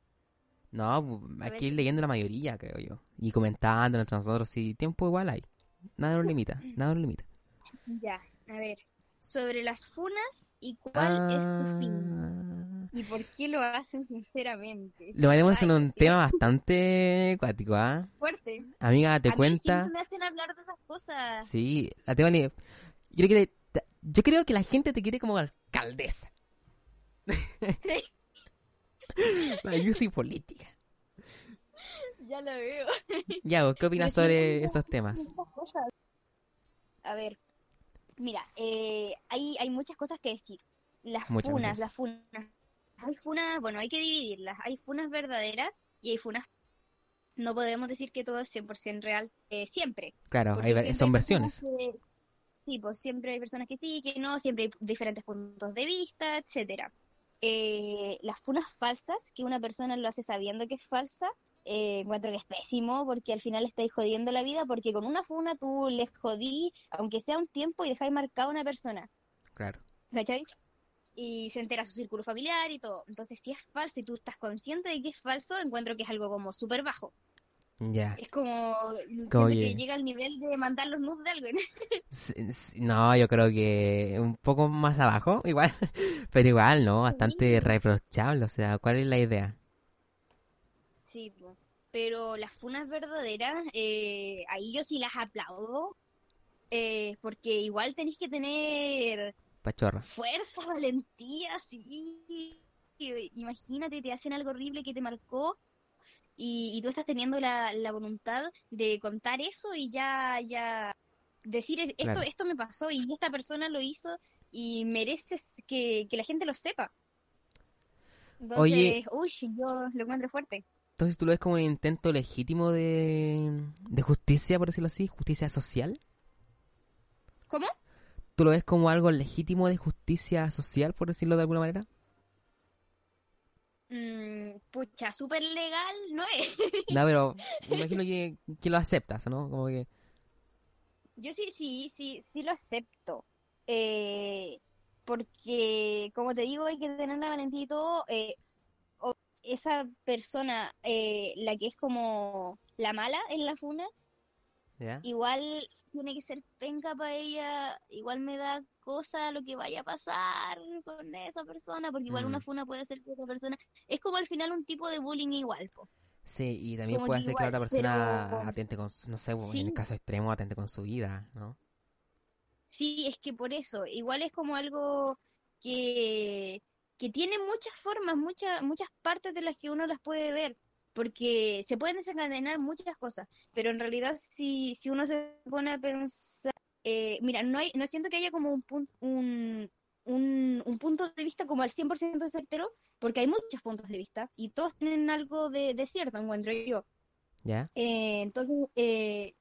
No, hay que ir leyendo la mayoría, creo yo. Y comentando entre nosotros. Si tiempo igual hay. Nada nos limita, nada nos limita. Ya, a ver. Sobre las funas y cuál es su fin. Ah, ¿Y por qué lo hacen sinceramente? Lo metemos en un tema bastante acuático, ¿ah? Fuerte. Amiga, te A cuenta. me hacen hablar de esas cosas. Sí, la tengo ni- Yo creo, que yo creo que la gente te quiere como alcaldesa. *laughs* La Yusi política. Ya lo veo. Ya, ¿qué opinas sobre esos temas? A ver, mira, eh, hay, hay muchas cosas que decir. Las Muchas funas, las funas. Hay funas, bueno, hay que dividirlas. Hay funas verdaderas y hay funas. No podemos decir que todo es 100% real eh, siempre. Claro, hay siempre son hay versiones. que- sí, pues siempre hay personas que sí, que no, siempre hay diferentes puntos de vista, etcétera. Eh, las funas falsas, que una persona lo hace sabiendo que es falsa, eh, encuentro que es pésimo porque al final estáis jodiendo la vida porque con una funa tú les jodí, aunque sea un tiempo, y dejáis marcada a una persona, Claro. ¿cachai? Y se entera su círculo familiar y todo. Entonces, si es falso y tú estás consciente de que es falso, encuentro que es algo como súper bajo. Ya. Es como, que- llega al nivel de mandar los nudes de alguien. *laughs* No, yo creo que un poco más abajo, igual. *laughs* Pero igual, ¿no? Bastante reprochable. O sea, ¿cuál es la idea? Sí, po. pero las funas verdaderas, eh, ahí yo sí las aplaudo, eh, porque igual tenéis que tener Pachorra. fuerza, *laughs* valentía, sí. Imagínate, te hacen algo horrible que te marcó y, y tú estás teniendo la, la voluntad de contar eso y ya, ya decir es- esto, Claro. esto me pasó y esta persona lo hizo y mereces que, que la gente lo sepa. Entonces, Oye. uy, yo lo encuentro fuerte. Entonces, ¿tú lo ves como un intento legítimo de, de justicia, por decirlo así? ¿Justicia social? ¿Cómo? ¿Tú lo ves como algo legítimo de justicia social, por decirlo de alguna manera? Mm, pucha, súper legal no es. *laughs* No, pero *laughs* me imagino que, que lo aceptas, ¿no? Como que... Yo sí, sí, sí, sí lo acepto. Eh, porque, como te digo, hay que tener la valentía y todo. eh, esa persona, eh, la que es como la mala en la funa, ¿Ya? igual tiene que ser penca para ella. Igual me da cosa lo que vaya a pasar con esa persona, porque igual Mm. una funa puede ser que otra persona. Es como al final un tipo de bullying igual, po. Sí, y también Como puede ser que la otra persona pero- atente con, no sé, en Sí. el caso extremo, atente con su vida, ¿no? Sí, es que por eso, igual es como algo que, que tiene muchas formas, muchas, muchas partes de las que uno las puede ver, porque se pueden desencadenar muchas cosas, pero en realidad si, si uno se pone a pensar, eh, mira, no hay, no siento que haya como un, pun- un, un, un punto de vista como al 100% certero, porque hay muchos puntos de vista y todos tienen algo de, de cierto, encuentro yo. ¿Ya? Eh, entonces, eh,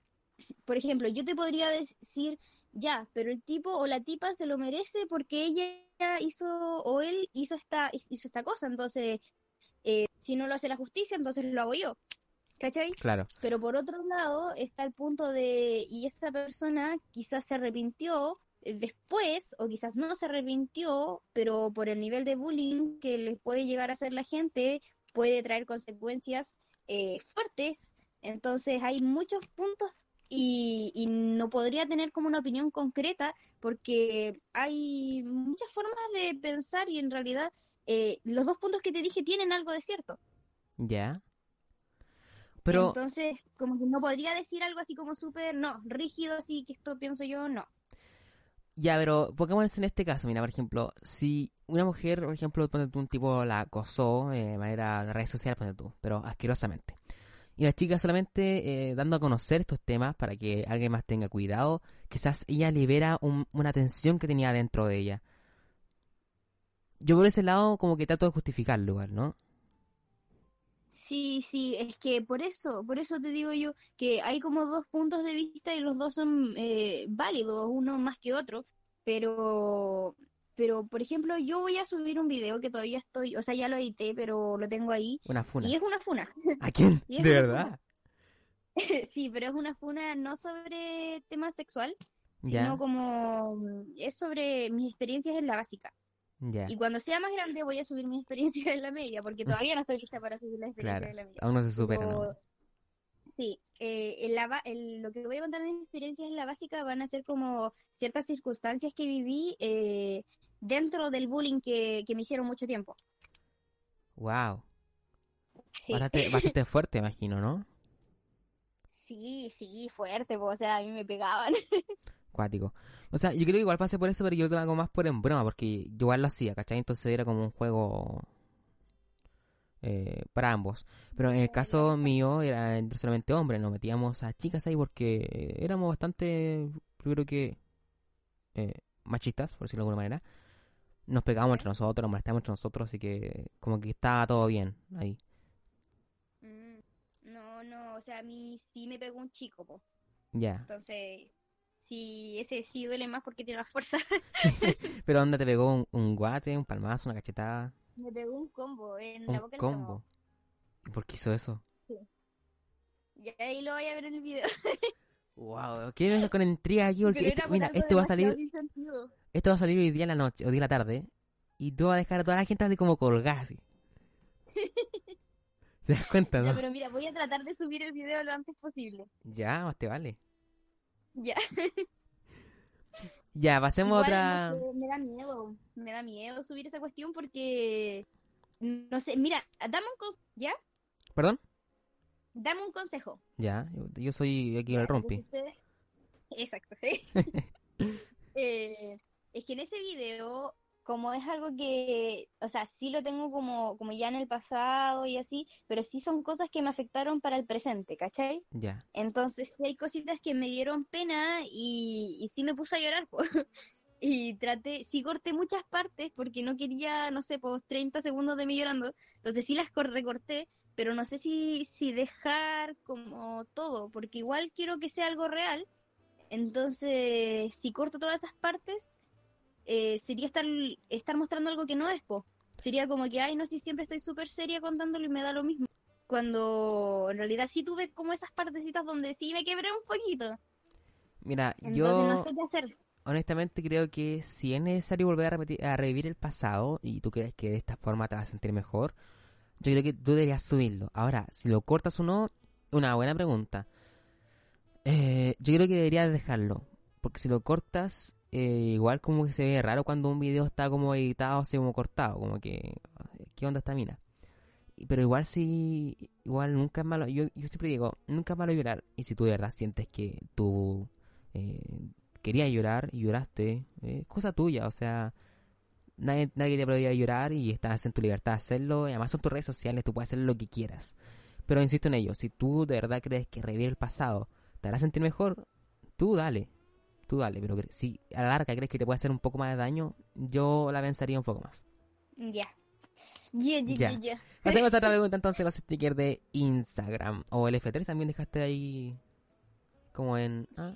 por ejemplo, yo te podría decir, ya, pero el tipo o la tipa se lo merece porque ella hizo o él hizo esta, hizo esta cosa. Entonces, eh, si no lo hace la justicia, entonces lo hago yo. ¿Cachai? Claro. Pero por otro lado está el punto de, y esa persona quizás se arrepintió eh, después, o quizás no se arrepintió, pero por el nivel de bullying que le puede llegar a hacer la gente, puede traer consecuencias eh, fuertes. Entonces hay muchos puntos y, y no podría tener como una opinión concreta porque hay muchas formas de pensar y en realidad eh, los dos puntos que te dije tienen algo de cierto. ¿Ya? Pero, Entonces, como que no podría decir algo así como súper, no, rígido, así que esto pienso yo, no. ya, pero pongámonos en este caso, mira, por ejemplo, si una mujer, por ejemplo, ponte tú, un tipo la acosó eh, de manera de redes sociales, ponte tú, pero asquerosamente. Y la chica solamente eh, dando a conocer estos temas para que alguien más tenga cuidado, quizás ella libera un- una tensión que tenía dentro de ella. Yo por ese lado como que trato de justificarlo igual, ¿no? Sí, sí, es que por eso, por eso te digo yo que hay como dos puntos de vista y los dos son eh, válidos, uno más que otro, pero, pero por ejemplo, yo voy a subir un video que todavía estoy, o sea, ya lo edité, pero lo tengo ahí, Una funa. y es una funa. ¿A quién? *laughs* ¿De verdad? *laughs* Sí, pero es una funa no sobre tema sexual, Ya, sino como es sobre mis experiencias en la básica. ya. Y cuando sea más grande voy a subir mis experiencias en la media, porque *laughs* todavía no estoy lista para subir las experiencias Claro, en la media. aún no se supera, Sí, eh, en la lo que voy a contar de mis experiencias en la básica van a ser como ciertas circunstancias que viví eh, dentro del bullying que, que me hicieron mucho tiempo. Wow. Sí, Bastante, *laughs* bastante fuerte, imagino, ¿no? sí, sí, fuerte, po, o sea, a mí me pegaban. *laughs* Cuático. O sea, yo creo que igual pasé por eso, pero yo lo hago más por en broma, porque yo igual lo hacía, ¿cachai? Entonces era como un juego eh, para ambos. Pero en el caso mío era solamente hombres, nos metíamos a chicas ahí porque éramos bastante, creo que, eh, machistas, por decirlo de alguna manera. Nos pegábamos entre nosotros, nos molestábamos entre nosotros, así que como que estaba todo bien ahí. Mm, no, no, o sea, a mí sí me pegó un chico, po. Ya. Entonces, sí, ese sí duele más porque tiene más fuerza. *laughs* *laughs* Pero ¿dónde te pegó un, un guate, un palmazo, una cachetada? Me pegó un combo en Un la boca del combo. ¿Y por qué hizo eso? Y ahí lo voy a ver en el video. Wow, quiero *laughs* con intriga aquí porque este- mira, esto va a salir. Esto va a salir hoy día en la noche, o día en la tarde, y tú vas a dejar a toda la gente así como colgada así. *laughs* ¿Te das cuenta, Ya, no? pero mira, voy a tratar de subir el video lo antes posible. Ya, más te vale. Ya. Ya, pasemos a otra. no sé, me da miedo. Me da miedo subir esa cuestión porque. No sé, mira, dame un consejo. ¿Ya? ¿Perdón? Dame un consejo. Ya, yo, soy aquí el Ya, rompi. *laughs* Exacto, sí. *laughs* Eh, es que en ese video, como es algo que, o sea, sí lo tengo como, como ya en el pasado y así, pero sí son cosas que me afectaron para el presente, ¿cachai? Ya, Entonces sí hay cositas que me dieron pena y, y sí me puse a llorar, po. *laughs* Y traté, sí corté muchas partes porque no quería, no sé, pues 30 segundos de mí llorando. Entonces sí las cor- recorté, pero no sé si, si dejar como todo, porque igual quiero que sea algo real. Entonces, si corto todas esas partes, eh, sería estar, estar mostrando algo que no es, po. Sería como que, ay, no, si siempre estoy súper seria contándolo y me da lo mismo. Cuando en realidad sí tuve como esas partecitas donde sí me quebré un poquito. mira, Entonces yo no sé qué hacer. honestamente creo que si es necesario volver a, repetir, a revivir el pasado y tú crees que de esta forma te vas a sentir mejor, yo creo que tú deberías subirlo. Ahora, si lo cortas o no, una buena pregunta. Eh, yo creo que deberías dejarlo, porque si lo cortas, eh, igual como que se ve raro cuando un video está como editado, así como cortado, como que, ¿qué onda esta mina? Pero igual si, igual nunca es malo, yo, yo siempre digo, nunca es malo llorar, y si tú de verdad sientes que tú eh, querías llorar y lloraste, es cosa tuya, o sea, nadie, nadie te prohibía llorar y estás en tu libertad de hacerlo, y además son tus redes sociales, tú puedes hacer lo que quieras. Pero insisto en ello, si tú de verdad crees que revivir el pasado te hará sentir mejor, tú dale, tú dale, pero si a la larga crees que te puede hacer un poco más de daño, yo la pensaría un poco más. Ya. Ya, ya, Ya. ya. Hacemos otra *laughs* pregunta entonces, los stickers de Instagram o el F3 también dejaste ahí como en... Ah,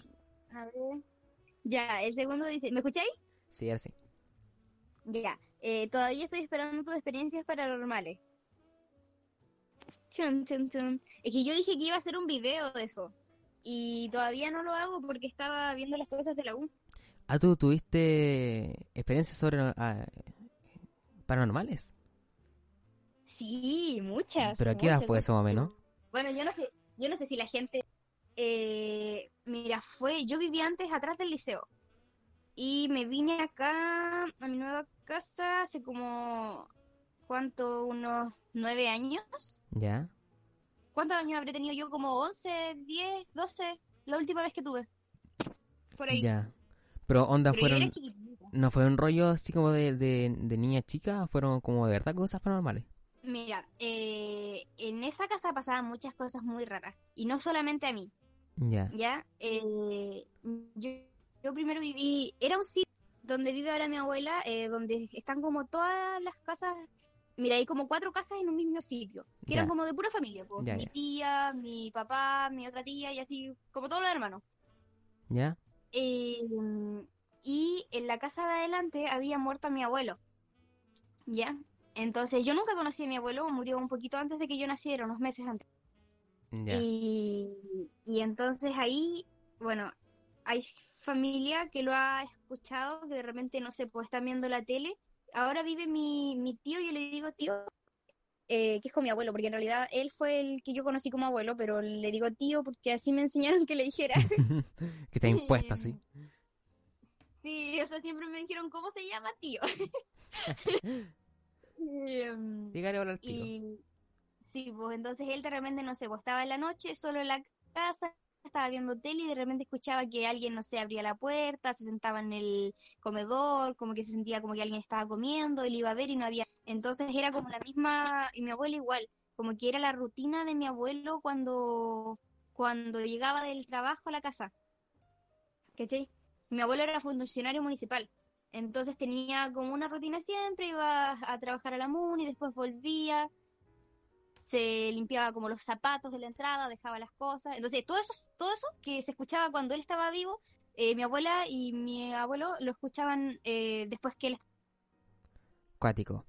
A ver. Ya, el segundo dice, ¿me escucháis? sí, ahora sí. Ya. Eh, todavía estoy esperando tus experiencias paranormales. Chun, chun, chun. Es que yo dije que iba a hacer un video de eso. Y todavía no lo hago porque estaba viendo las cosas de la U. Ah, ¿tú tuviste experiencias sobre ah, paranormales? Sí, muchas. ¿Pero a qué edad fue eso más o menos? Bueno, yo no sé, yo no sé si la gente, eh, mira, fue, yo vivía antes atrás del liceo y me vine acá a mi nueva casa hace como, ¿cuánto? Unos nueve años. ¿Ya? ¿Cuántos años habré tenido yo? Como 11, 10, 12, la última vez que tuve. Por ahí. Ya. Pero onda Pero fueron... ¿No fue un rollo así como de, de, de niña chica? ¿Fueron como de verdad cosas paranormales? Mira, eh, en esa casa pasaban muchas cosas muy raras y no solamente a mí. Ya. ¿ya? Eh, yo, yo primero viví, era un sitio donde vive ahora mi abuela, eh, donde están como todas las casas, mira, hay como cuatro casas en un mismo sitio, que eran como de pura familia, pues, mi tía, mi papá, mi otra tía y así, como todos los hermanos. ¿Ya? Eh, y en la casa de adelante había muerto a mi abuelo, ¿ya? Entonces yo nunca conocí a mi abuelo, murió un poquito antes de que yo naciera, unos meses antes. Ya. Y, y entonces ahí, bueno, hay familia que lo ha escuchado, que de repente, no sé, pues están viendo la tele. Ahora vive mi, mi tío, yo le digo tío, eh, que es con mi abuelo, porque en realidad él fue el que yo conocí como abuelo, pero le digo tío porque así me enseñaron que le dijera. *laughs* que está impuesta, sí. Sí, o sea, siempre me dijeron, ¿cómo se llama tío? *laughs* Y, em, Dígale al. Y sí, pues entonces él de repente, no sé, pues estaba en la noche solo en la casa estaba viendo tele y de repente escuchaba que alguien, no sé, abría la puerta, se sentaba en el comedor, como que se sentía como que alguien estaba comiendo, él iba a ver y no había. Entonces era como la misma, y mi abuelo igual, como que era la rutina de mi abuelo cuando, cuando llegaba del trabajo a la casa. ¿Cachai? Mi abuelo era funcionario municipal. Entonces tenía como una rutina siempre, iba a trabajar a la MUNI, después volvía, se limpiaba como los zapatos de la entrada, dejaba las cosas. Entonces, todo eso, todo eso que se escuchaba cuando él estaba vivo, eh, mi abuela y mi abuelo lo escuchaban eh, después que él Cuático.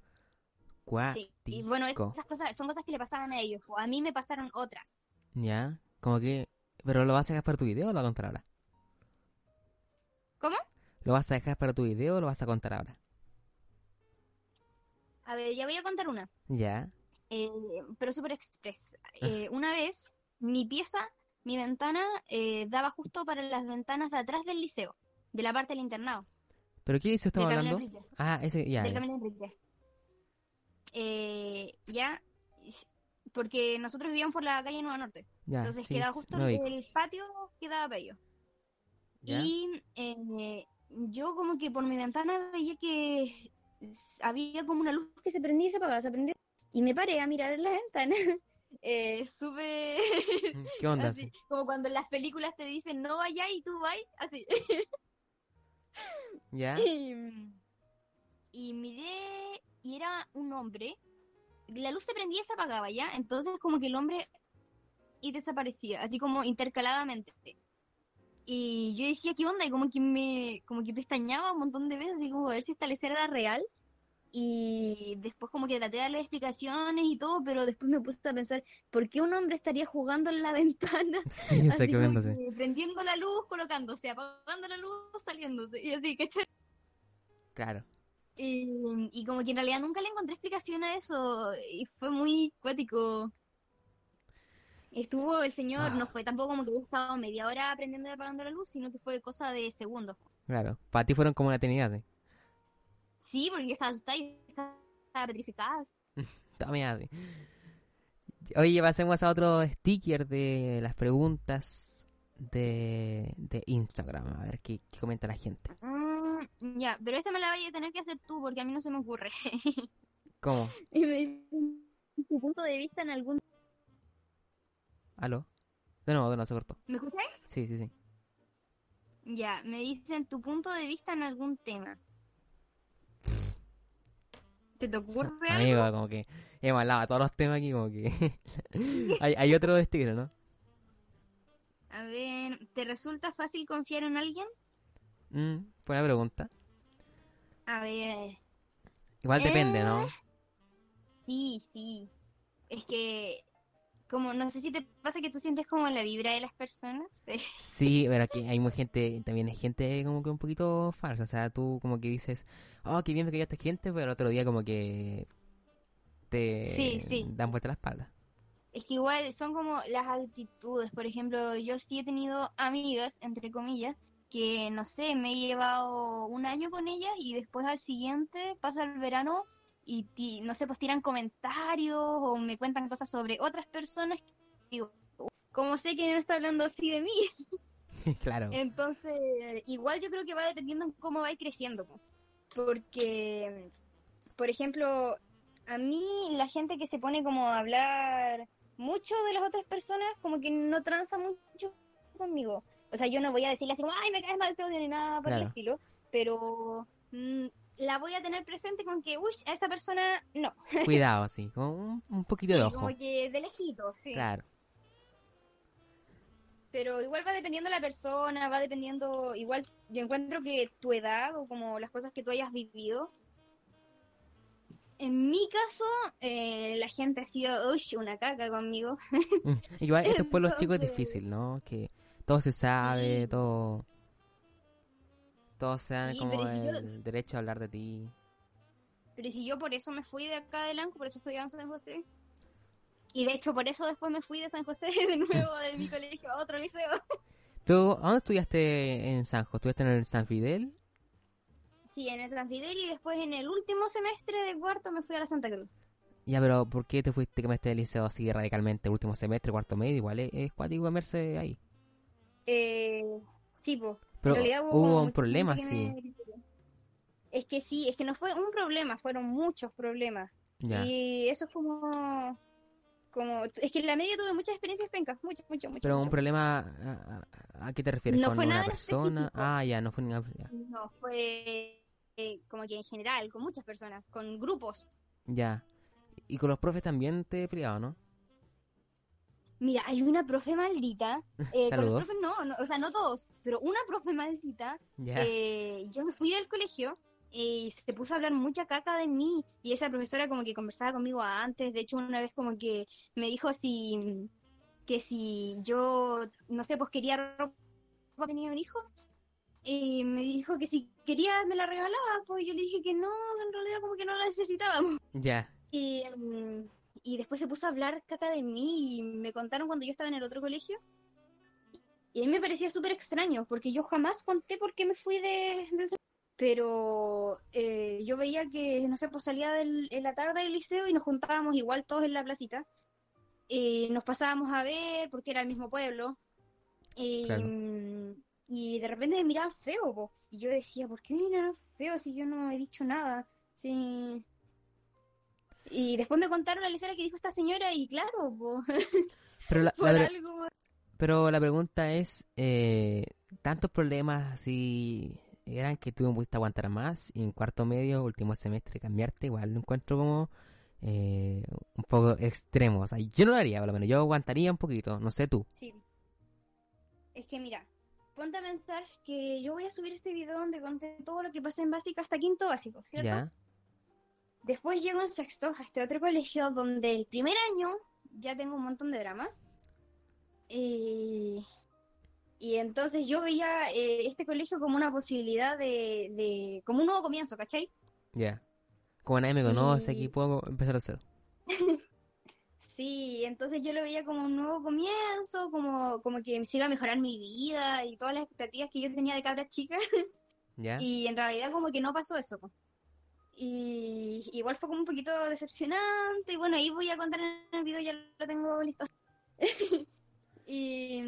Sí. Y bueno, esas cosas son cosas que le pasaban a ellos. O a mí me pasaron otras. Ya, como que... ¿Pero lo vas a dejar para tu video o lo vas a contar ahora? ¿Cómo? ¿Lo vas a dejar para tu video o lo vas a contar ahora? A ver, ya voy a contar una. Ya. Eh, pero súper express. Eh, una vez, mi pieza, mi ventana, eh, daba justo para las ventanas de atrás del liceo, de la parte del internado. ¿Pero qué liceo estaba hablando? Ah, ese, ya. Del Camino Enrique. ya, porque nosotros vivíamos por la calle Nueva Norte. Entonces quedaba justo en el patio, quedaba bello. Y yo como que por mi ventana veía que había como una luz que se prendía y se apagaba, se prendía. Y me paré a mirar en la ventana. *laughs* Eh, sube. ¿Qué onda? Así, como cuando en las películas te dicen no vaya y tú vas, así. *laughs* ¿Ya? Y, miré y era un hombre. La luz se prendía y se apagaba, ¿ya? Entonces como que el hombre y desaparecía, así como intercaladamente. Y yo decía, ¿qué onda? Y como que me, como que pestañaba un montón de veces, así como a ver si esta escena era real. Y después como que traté de darle explicaciones y todo, pero después me puse a pensar, ¿por qué un hombre estaría jugando en la *laughs* ventana? *laughs* Sí, así como prendiendo la luz, colocándose, apagando la luz, saliéndose. Y así, ¿cachai? Claro. Y, y como que en realidad nunca le encontré explicación a eso. Y fue muy cuático. Estuvo el señor, no ah. fue tampoco como que hubiera estado media hora aprendiendo y apagando la luz, sino que fue cosa de segundos. Claro, para ti fueron como una eternidad, ¿sí? Sí, porque estaba asustada y estaba petrificada. *laughs* Estaba así. Oye, pasemos a otro sticker de las preguntas de, de Instagram. A ver qué, comenta la gente. Mm, ya, pero esta me la vaya a tener que hacer tú porque a mí no se me ocurre. *laughs* ¿Cómo? tu punto de vista en algún ¿Aló? De nuevo, de nuevo, se cortó. ¿Me escucháis? Sí, sí, sí. Ya, me dicen tu punto de vista en algún tema. ¿Se te ocurre *laughs* algo? Amigo, como que hemos hablado todos los temas aquí, como que... *laughs* hay, hay otro estilo, ¿no? A ver, ¿te resulta fácil confiar en alguien? Mm, buena pregunta. A ver... Igual depende, ¿no? Eh, sí, sí. Es que como no sé si te pasa que tú sientes como la vibra de las personas. *laughs* sí, pero aquí hay mucha gente, también hay gente como que un poquito falsa, o sea, tú como que dices, oh, qué bien que esta gente, pero el otro día como que te dan vuelta la espalda. Es que igual son como las actitudes, por ejemplo, yo sí he tenido amigas, entre comillas, que no sé, me he llevado un año con ellas y después al siguiente pasa el verano y no sé, pues tiran comentarios o me cuentan cosas sobre otras personas. Digo, como sé que no está hablando así de mí. *laughs* claro. Entonces, igual yo creo que va dependiendo en cómo va creciendo. Porque, por ejemplo, a mí la gente que se pone como a hablar mucho de las otras personas, como que no tranza mucho conmigo. O sea, yo no voy a decirle así como, ay, me caes mal, te odio ni nada por el estilo. Pero mm, la voy a tener presente con que, uy, a esa persona no. *laughs* Cuidado, sí, con un, poquito de ojo. Como que de lejito, sí. Claro. Pero igual va dependiendo de la persona, va dependiendo, igual yo encuentro que tu edad o como las cosas que tú hayas vivido. En mi caso, eh, la gente ha sido, uy, una caca conmigo. Mm, igual, esto por los chicos es *laughs* difícil, ¿no? Que todo se sabe, todo todos sean como el derecho a hablar de ti. Pero si yo por eso me fui de acá de Lanco, por eso estudiaba en San José. Y de hecho por eso después me fui de San José *laughs* de nuevo de mi *laughs* colegio a otro liceo. ¿Tú a dónde estudiaste en San José? ¿Estudiaste en el San Fidel? Sí, en el San Fidel y después en el último semestre de cuarto me fui a la Santa Cruz. Ya, pero ¿por qué te fuiste que me esté del liceo así radicalmente? Último semestre, cuarto medio, igual es, es cuático comerse ahí. Eh, sí, po. Pero en realidad hubo como un problema, sí. me. Es que sí, es que no fue un problema, fueron muchos problemas. Ya. Y eso es como... como es que en la media tuve muchas experiencias pencas, muchas, muchas, muchas. Pero un problema, ¿a, qué te refieres? No ¿Con fue una nada persona? específico. Ah, ya, no fue ninguna... Ya. No, fue eh, como que en general, con muchas personas, con grupos. Ya. Y con los profes también te he peleado, ¿no? Mira, hay una profe maldita. *laughs* eh, con los profes no, no, o sea, no todos, pero una profe maldita. Ya. eh, yo me fui del colegio y se puso a hablar mucha caca de mí. Y esa profesora como que conversaba conmigo antes. De hecho, una vez como que me dijo si que si yo, no sé, pues quería ropa, tenía un hijo. Y me dijo que si quería me la regalaba, pues yo le dije que no, en realidad como que no la necesitábamos. Ya. Y, mm, y después se puso a hablar caca de mí y me contaron cuando yo estaba en el otro colegio. Y a mí me parecía súper extraño, porque yo jamás conté por qué me fui de, se- Pero eh, yo veía que, no sé, pues salía del- en la tarde del liceo y nos juntábamos igual todos en la placita. Y nos pasábamos a ver porque era el mismo pueblo. Y, Claro. y de repente me miraban feo, po. Y yo decía, ¿por qué me miraron feo si yo no he dicho nada? Sí. Y después me contaron la lecera que dijo esta señora y claro, po, *laughs* Pero la, *laughs* por la, algo. pero la pregunta es, eh, ¿tantos problemas así eran que tú pudiste aguantar más? Y en cuarto medio, último semestre, cambiarte, igual lo encuentro como eh, un poco extremo. O sea, yo no lo haría, por lo menos. Yo aguantaría un poquito, no sé tú. Sí. Es que mira, ponte a pensar que yo voy a subir este video donde conté todo lo que pasé en básica hasta quinto básico, ¿cierto? Ya, Después llego en sexto a este otro colegio donde el primer año ya tengo un montón de drama. Eh, y entonces yo veía eh, este colegio como una posibilidad de, de- como un nuevo comienzo, ¿cachai? ya. Como nadie me conoce, Y- aquí puedo empezar a hacer. *laughs* Sí, entonces yo lo veía como un nuevo comienzo, como, como que se iba a mejorar mi vida y todas las expectativas que yo tenía de cabra chica. Ya, *laughs* Y en realidad como que no pasó eso. Y igual fue como un poquito decepcionante. Y bueno, ahí voy a contar en el video, ya lo tengo listo. *laughs* y,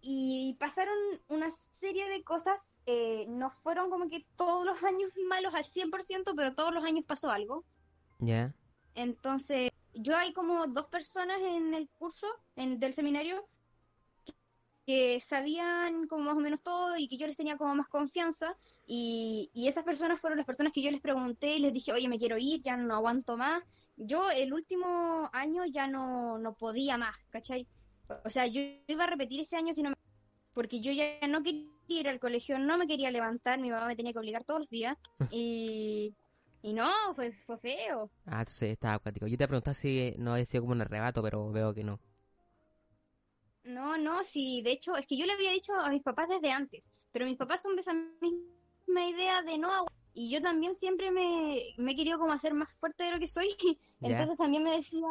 y pasaron una serie de cosas. eh, no fueron como que todos los años malos al 100%, pero todos los años pasó algo. ya, Entonces, yo hay como dos personas en el curso en, del seminario que sabían como más o menos todo y que yo les tenía como más confianza. Y, y esas personas fueron las personas que yo les pregunté y les dije, oye, me quiero ir, ya no aguanto más. Yo el último año ya no, no podía más, ¿cachai? O sea, yo iba a repetir ese año si no me... Porque yo ya no quería ir al colegio, no me quería levantar, mi mamá me tenía que obligar todos los días. *laughs* Y, y no, fue, fue feo. Ah, entonces estaba acuático. Yo te preguntaba si no había sido como un arrebato, pero veo que no. No, no, sí, de hecho, es que yo le había dicho a mis papás desde antes, pero mis papás son de esa misma idea de no y yo también siempre me, me he querido como hacer más fuerte de lo que soy, *laughs* entonces también me decía,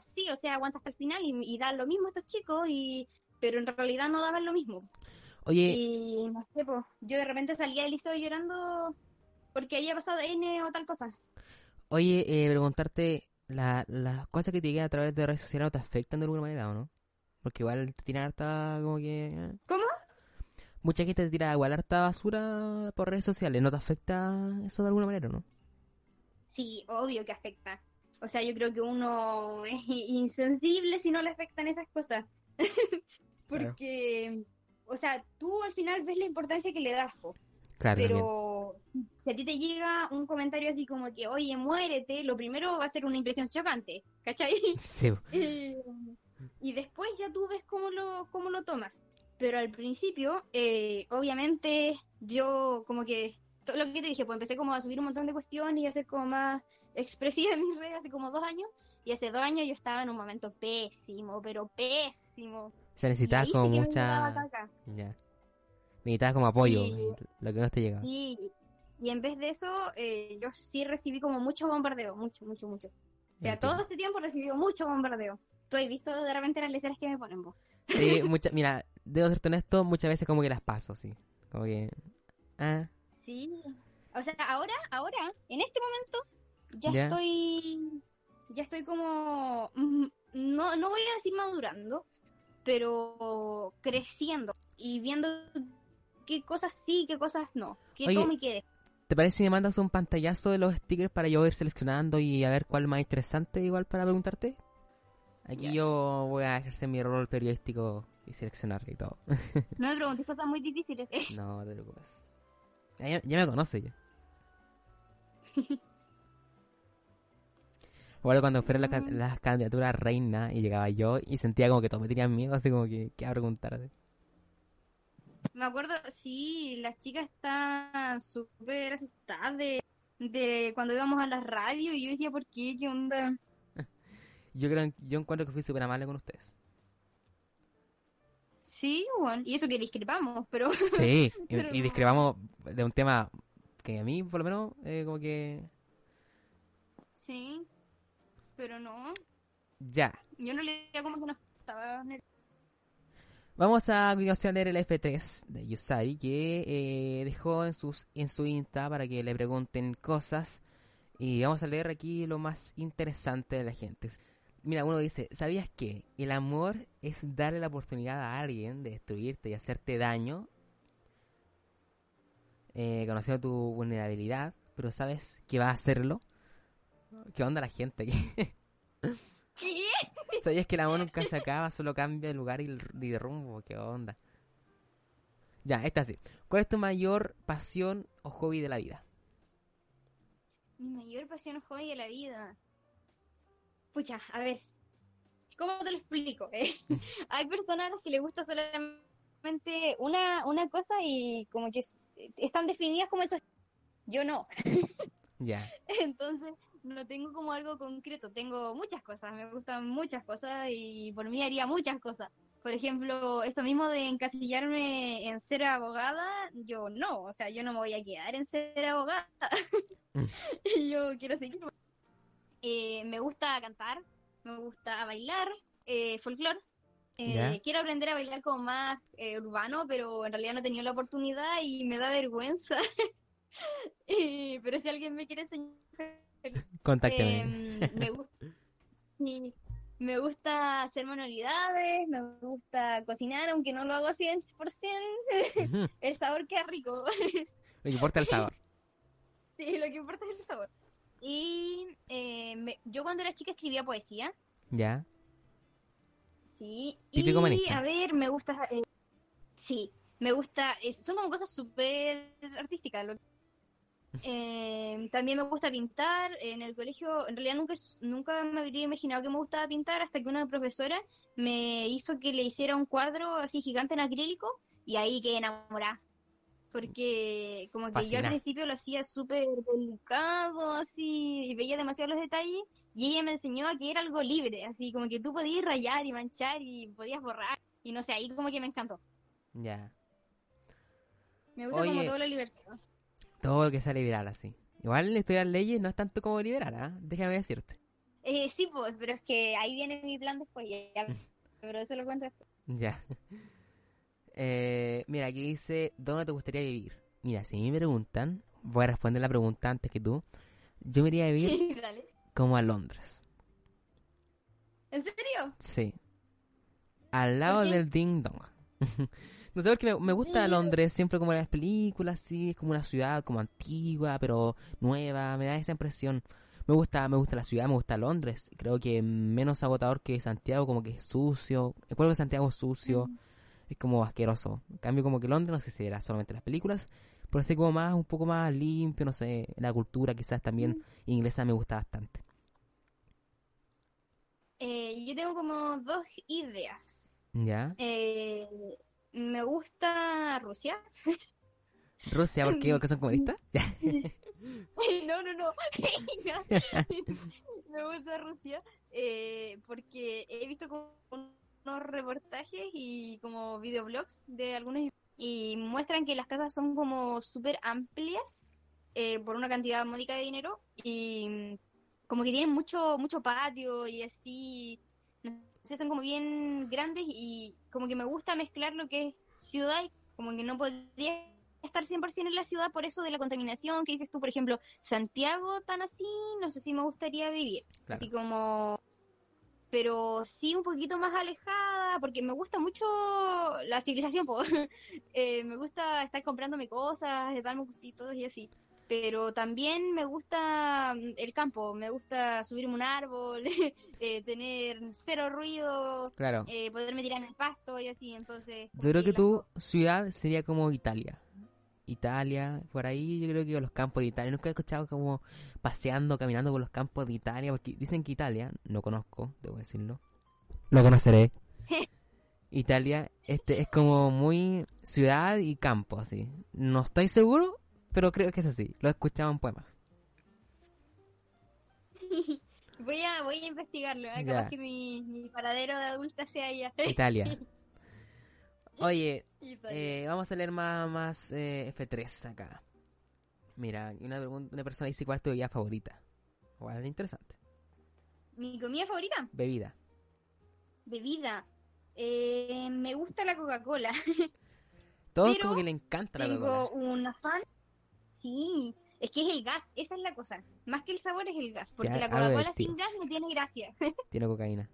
sí, o sea, aguanta hasta el final y, y dan lo mismo estos chicos, y pero en realidad no daban lo mismo. Oye, Y no sé, pues, yo de repente salía del liceo llorando porque había pasado N o tal cosa. oye, eh, preguntarte, la- ¿las cosas que te llegan a través de redes sociales no te afectan de alguna manera o no? Porque igual te harta como que... eh, ¿Cómo? Mucha gente te tira igual harta basura por redes sociales. ¿No te afecta eso de alguna manera no? Sí, obvio que afecta. O sea, yo creo que uno es insensible si no le afectan esas cosas. *laughs* Porque, o sea, tú al final ves la importancia que le das, po. Claro, también. pero si a ti te llega un comentario así como que, oye, muérete, lo primero va a ser una impresión chocante, ¿cachai? *laughs* Sí, *laughs* y después ya tú ves cómo lo, cómo lo tomas. Pero al principio, eh, obviamente, yo como que, todo lo que te dije, pues empecé como a subir un montón de cuestiones y a ser como más expresiva en mis redes hace como dos años. Y hace dos años yo estaba en un momento pésimo, pero pésimo. se necesitaba como sí me mucha... caca. Ya. Necesitabas como apoyo, Sí. lo que no te llegaba. Sí, y en vez de eso, eh, yo sí recibí como mucho bombardeo, mucho, mucho, mucho. O sea, todo este tiempo he recibido mucho bombardeo. Tú has visto de repente las leceras que me ponen vos. Sí, mucha, mira, debo ser honesto, muchas veces como que las paso, sí. Como que... Ah, Sí. O sea, ahora, ahora, en este momento, ya, Ya. estoy, ya estoy como, mm, no, no voy a decir madurando, pero creciendo y viendo qué cosas sí, qué cosas no, qué Oye, tome y qué. ¿Te parece si me mandas un pantallazo de los stickers para yo ir seleccionando y a ver cuál más interesante igual para preguntarte? Aquí yo voy a ejercer mi rol periodístico y seleccionar y todo. No me preguntes *laughs* cosas muy difíciles. no te preocupes. Ya, ya me conoce ya. *laughs* Bueno, cuando fueron can- las candidaturas reina y llegaba yo y sentía como que todos me tenían miedo, así como que, ¿qué a preguntar? Me acuerdo, sí, las chicas estaban súper asustadas de, de cuando íbamos a la radio y yo decía, ¿por qué? ¿Qué onda? *laughs* Yo creo, yo encuentro que fui súper amable con ustedes. Sí, bueno, y eso que discrepamos, pero Sí, *laughs* y, Pero y discrepamos de un tema que a mí, por lo menos, eh, como que... sí, pero no, Ya. yo no le como que no estaba. Vamos a continuación a leer el F3 de Yusari que eh, dejó en, sus, en su Insta para que le pregunten cosas. Y vamos a leer aquí lo más interesante de la gente. Mira, uno dice, ¿sabías que el amor es darle la oportunidad a alguien de destruirte y hacerte daño? Eh, conociendo tu vulnerabilidad, pero sabes que va a hacerlo. ¿Qué onda la gente aquí? *laughs* ¿Qué? ¿Sabías que el amor nunca se acaba, solo cambia de lugar y y de rumbo? ¿Qué onda? Ya, esta sí. ¿Cuál es tu mayor pasión o hobby de la vida? Mi mayor pasión o hobby de la vida. Pucha, a ver, ¿cómo te lo explico? Eh, *laughs* Hay personas a las que les gusta solamente una, una cosa y como que están definidas como eso. Yo no. *laughs* Ya, Entonces, no tengo como algo concreto, tengo muchas cosas, me gustan muchas cosas y por mí haría muchas cosas. Por ejemplo, esto mismo de encasillarme en ser abogada, yo no, o sea, yo no me voy a quedar en ser abogada. *laughs* Mm. yo quiero seguir. Eh, me gusta cantar, me gusta bailar, eh, folclore. Eh, quiero aprender a bailar como más eh, urbano, pero en realidad no he tenido la oportunidad y me da vergüenza. *laughs* Pero si alguien me quiere enseñar, contáctame. eh, me gusta, sí, me gusta hacer manualidades, me gusta cocinar, aunque no lo hago 100%, Ujú. *laughs* el sabor queda rico. Lo que importa es el sabor. *laughs* Sí, lo que importa es el sabor. Y eh, me- yo cuando era chica escribía poesía, Ya, sí. Típico y humanista. a ver, me gusta, eh, sí, me gusta, son como cosas súper artísticas. lo- Eh, también me gusta pintar. En el colegio, en realidad nunca, nunca me habría imaginado que me gustaba pintar hasta que una profesora me hizo que le hiciera un cuadro así gigante en acrílico y ahí quedé enamorada. Porque como que yo al principio lo hacía súper delicado, así, y veía demasiado los detalles, y ella me enseñó a que era algo libre, así como que tú podías rayar y manchar y podías borrar, y no sé, ahí como que me encantó. ya. Me gusta como toda la libertad. Todo lo que sea liberal así. Igual estudiar leyes no es tanto como liberal, ¿ah? Déjame decirte. Eh, sí, pues, pero es que ahí viene mi plan después, ya, *laughs* pero eso lo cuento después. Ya. Eh, mira, aquí dice, ¿dónde te gustaría vivir? Mira, si me preguntan, voy a responder la pregunta antes que tú. Yo me iría a vivir *laughs* como a Londres. ¿En serio? Sí. Al lado del Ding Dong. *laughs* no sé por qué me, me gusta Londres, siempre como en las películas, sí, es como una ciudad como antigua, pero nueva, me da esa impresión. Me gusta, me gusta la ciudad, me gusta Londres. Creo que menos agotador que Santiago, como que es sucio. El de Santiago es sucio, Mm. Es como asqueroso. En cambio, como que Londres, no sé si era solamente las películas, pero así como más, un poco más limpio, no sé, la cultura quizás también inglesa me gusta bastante. Eh, yo tengo como dos ideas. ¿Ya? Eh, me gusta Rusia. *laughs* Rusia, ¿por qué? ¿Porque son comunistas? *laughs* *laughs* No, no, no. Me gusta Rusia eh, porque he visto como unos reportajes y como videoblogs de algunos y muestran que las casas son como súper amplias eh, por una cantidad módica de dinero y mm, como que tienen mucho mucho patio y así no sé, son como bien grandes y como que me gusta mezclar lo que es ciudad y como que no podría estar 100% en la ciudad por eso de la contaminación que dices tú, por ejemplo, Santiago tan así, no sé si me gustaría vivir. Claro. Así como, pero sí un poquito más alejada porque me gusta mucho la civilización. *laughs* Eh, me gusta estar comprándome cosas, darme gustitos y así. Pero también me gusta mm, el campo, me gusta subirme un árbol, *laughs* eh, tener cero ruido, Claro. eh, poderme tirar en el pasto y así, entonces... Yo creo que tu ciudad sería como Italia. Italia, por ahí yo creo que los campos de Italia. Nunca he escuchado como paseando, caminando por los campos de Italia, porque dicen que Italia, no conozco, debo decirlo. Lo conoceré. *laughs* Italia este es como muy ciudad y campo, así. No estoy seguro, pero creo que es así. Lo he escuchado en poemas. *laughs* Voy a, voy a investigarlo, ¿eh? Capaz que mi, mi paradero de adulta sea allá. Italia. *laughs* Oye. Eh, vamos a leer más, más eh, F3 acá. Mira, una, persona dice cuál es tu bebida favorita. Igual es interesante. Mi comida favorita, Bebida. bebida. Eh, me gusta la Coca-Cola. *laughs* Todos Pero como que le encanta la Tengo Coca-Cola. un afán. Sí, es que es el gas, esa es la cosa. Más que el sabor es el gas, porque Ya, la Coca-Cola sin gas no tiene gracia. Tiene cocaína.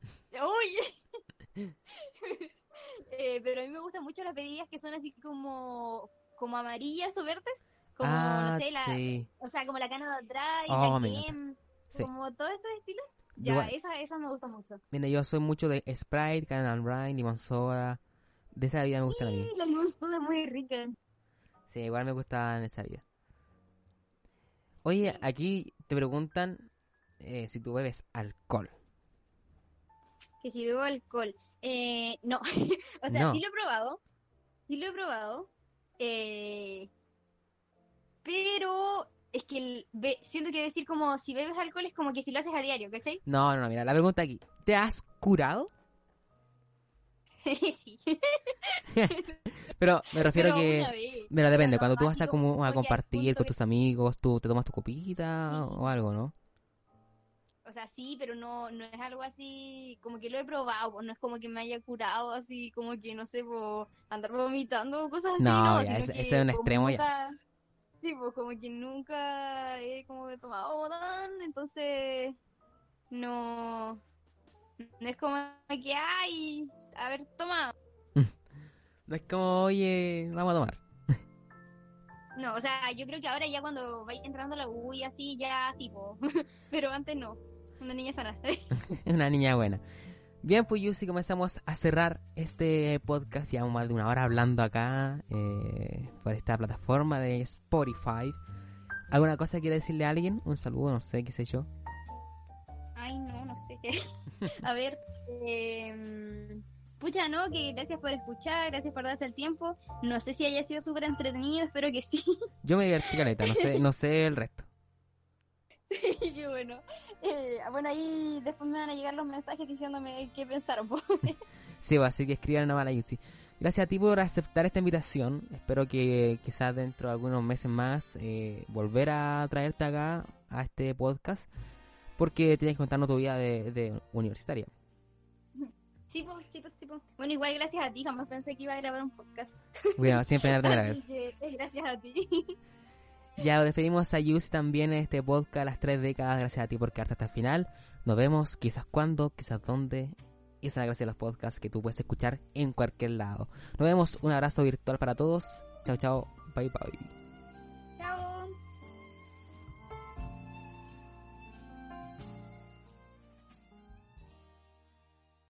*laughs* ¡Uy! *laughs* Eh, pero a mí me gustan mucho las bebidas que son así como, como amarillas o verdes. Como, ah, no sé, la, sí. o sea, como la cana de atrás, Oh, la Sí. como todos esos estilos. Ya, igual. esa, esa me gusta mucho. Mira, yo soy mucho de Sprite, Canal Rine, limón soda. De esa bebida me gusta. Sí, la limón soda es muy rica. Sí, igual me gusta en esa vida. Oye, aquí te preguntan eh, si tú bebes alcohol. Que si bebo alcohol. Eh, no, *laughs* o sea, No. sí lo he probado. Sí lo he probado. Eh, pero es que el, be- siento que decir como si bebes alcohol es como que si lo haces a diario, ¿cachai? No, no, no, mira, la pregunta aquí. ¿Te has curado? *laughs* sí. *laughs* Pero me refiero Pero que... Mira, depende, cuando tú vas a como a compartir con tus amigos, tú te tomas tu copita Sí. o algo, ¿no? O sea, sí, pero no, no es algo así, como que lo he probado, pues, no es como que me haya curado así, como que, no sé, andar vomitando o cosas así, No, no, ya, ese- que ese es un como extremo ya. Sí, pues como que nunca he como que tomado botán, entonces no, no es como que, ay, a ver, toma. *laughs* No es como, oye, vamos a tomar. *laughs* No, o sea, yo creo que ahora ya cuando vaya entrando a la U y así, ya sí, po. *laughs* pero antes no, una niña sana. *laughs* Una niña buena. Bien, pues Yusi, comenzamos a cerrar este podcast. Llevamos más de una hora hablando acá eh, por esta plataforma de Spotify. ¿Alguna cosa quiere decirle a alguien? Un saludo, no sé, qué sé yo. Ay, no, no sé. *laughs* A ver, eh, pucha, no, que gracias por escuchar, gracias por darse el tiempo. No sé si haya sido súper entretenido, espero que sí. Yo me divertí caleta, no sé, no sé el resto. *laughs* Qué bueno. Eh, *laughs* bueno, ahí después me van a llegar los mensajes diciéndome qué pensaron. *laughs* Sí, pues, así que escriban a la Yusi. Gracias a ti por aceptar esta invitación. Espero que quizás dentro de algunos meses más eh, volver a traerte acá a este podcast. Porque tienes que contarnos tu vida de, de universitaria. Sí, pues, sí, pues, sí, pues. Bueno, igual gracias a ti, jamás pensé que iba a grabar un podcast. Bueno, siempre *laughs* eh, gracias a ti. Ya despedimos a Yusi también en este podcast las tres décadas. Gracias a ti por quedarte hasta el final. Nos vemos quizás cuándo, quizás dónde. Y esa es la gracia de los podcasts que tú puedes escuchar en cualquier lado. Nos vemos. Un abrazo virtual para todos. Chao, chao. Bye, bye.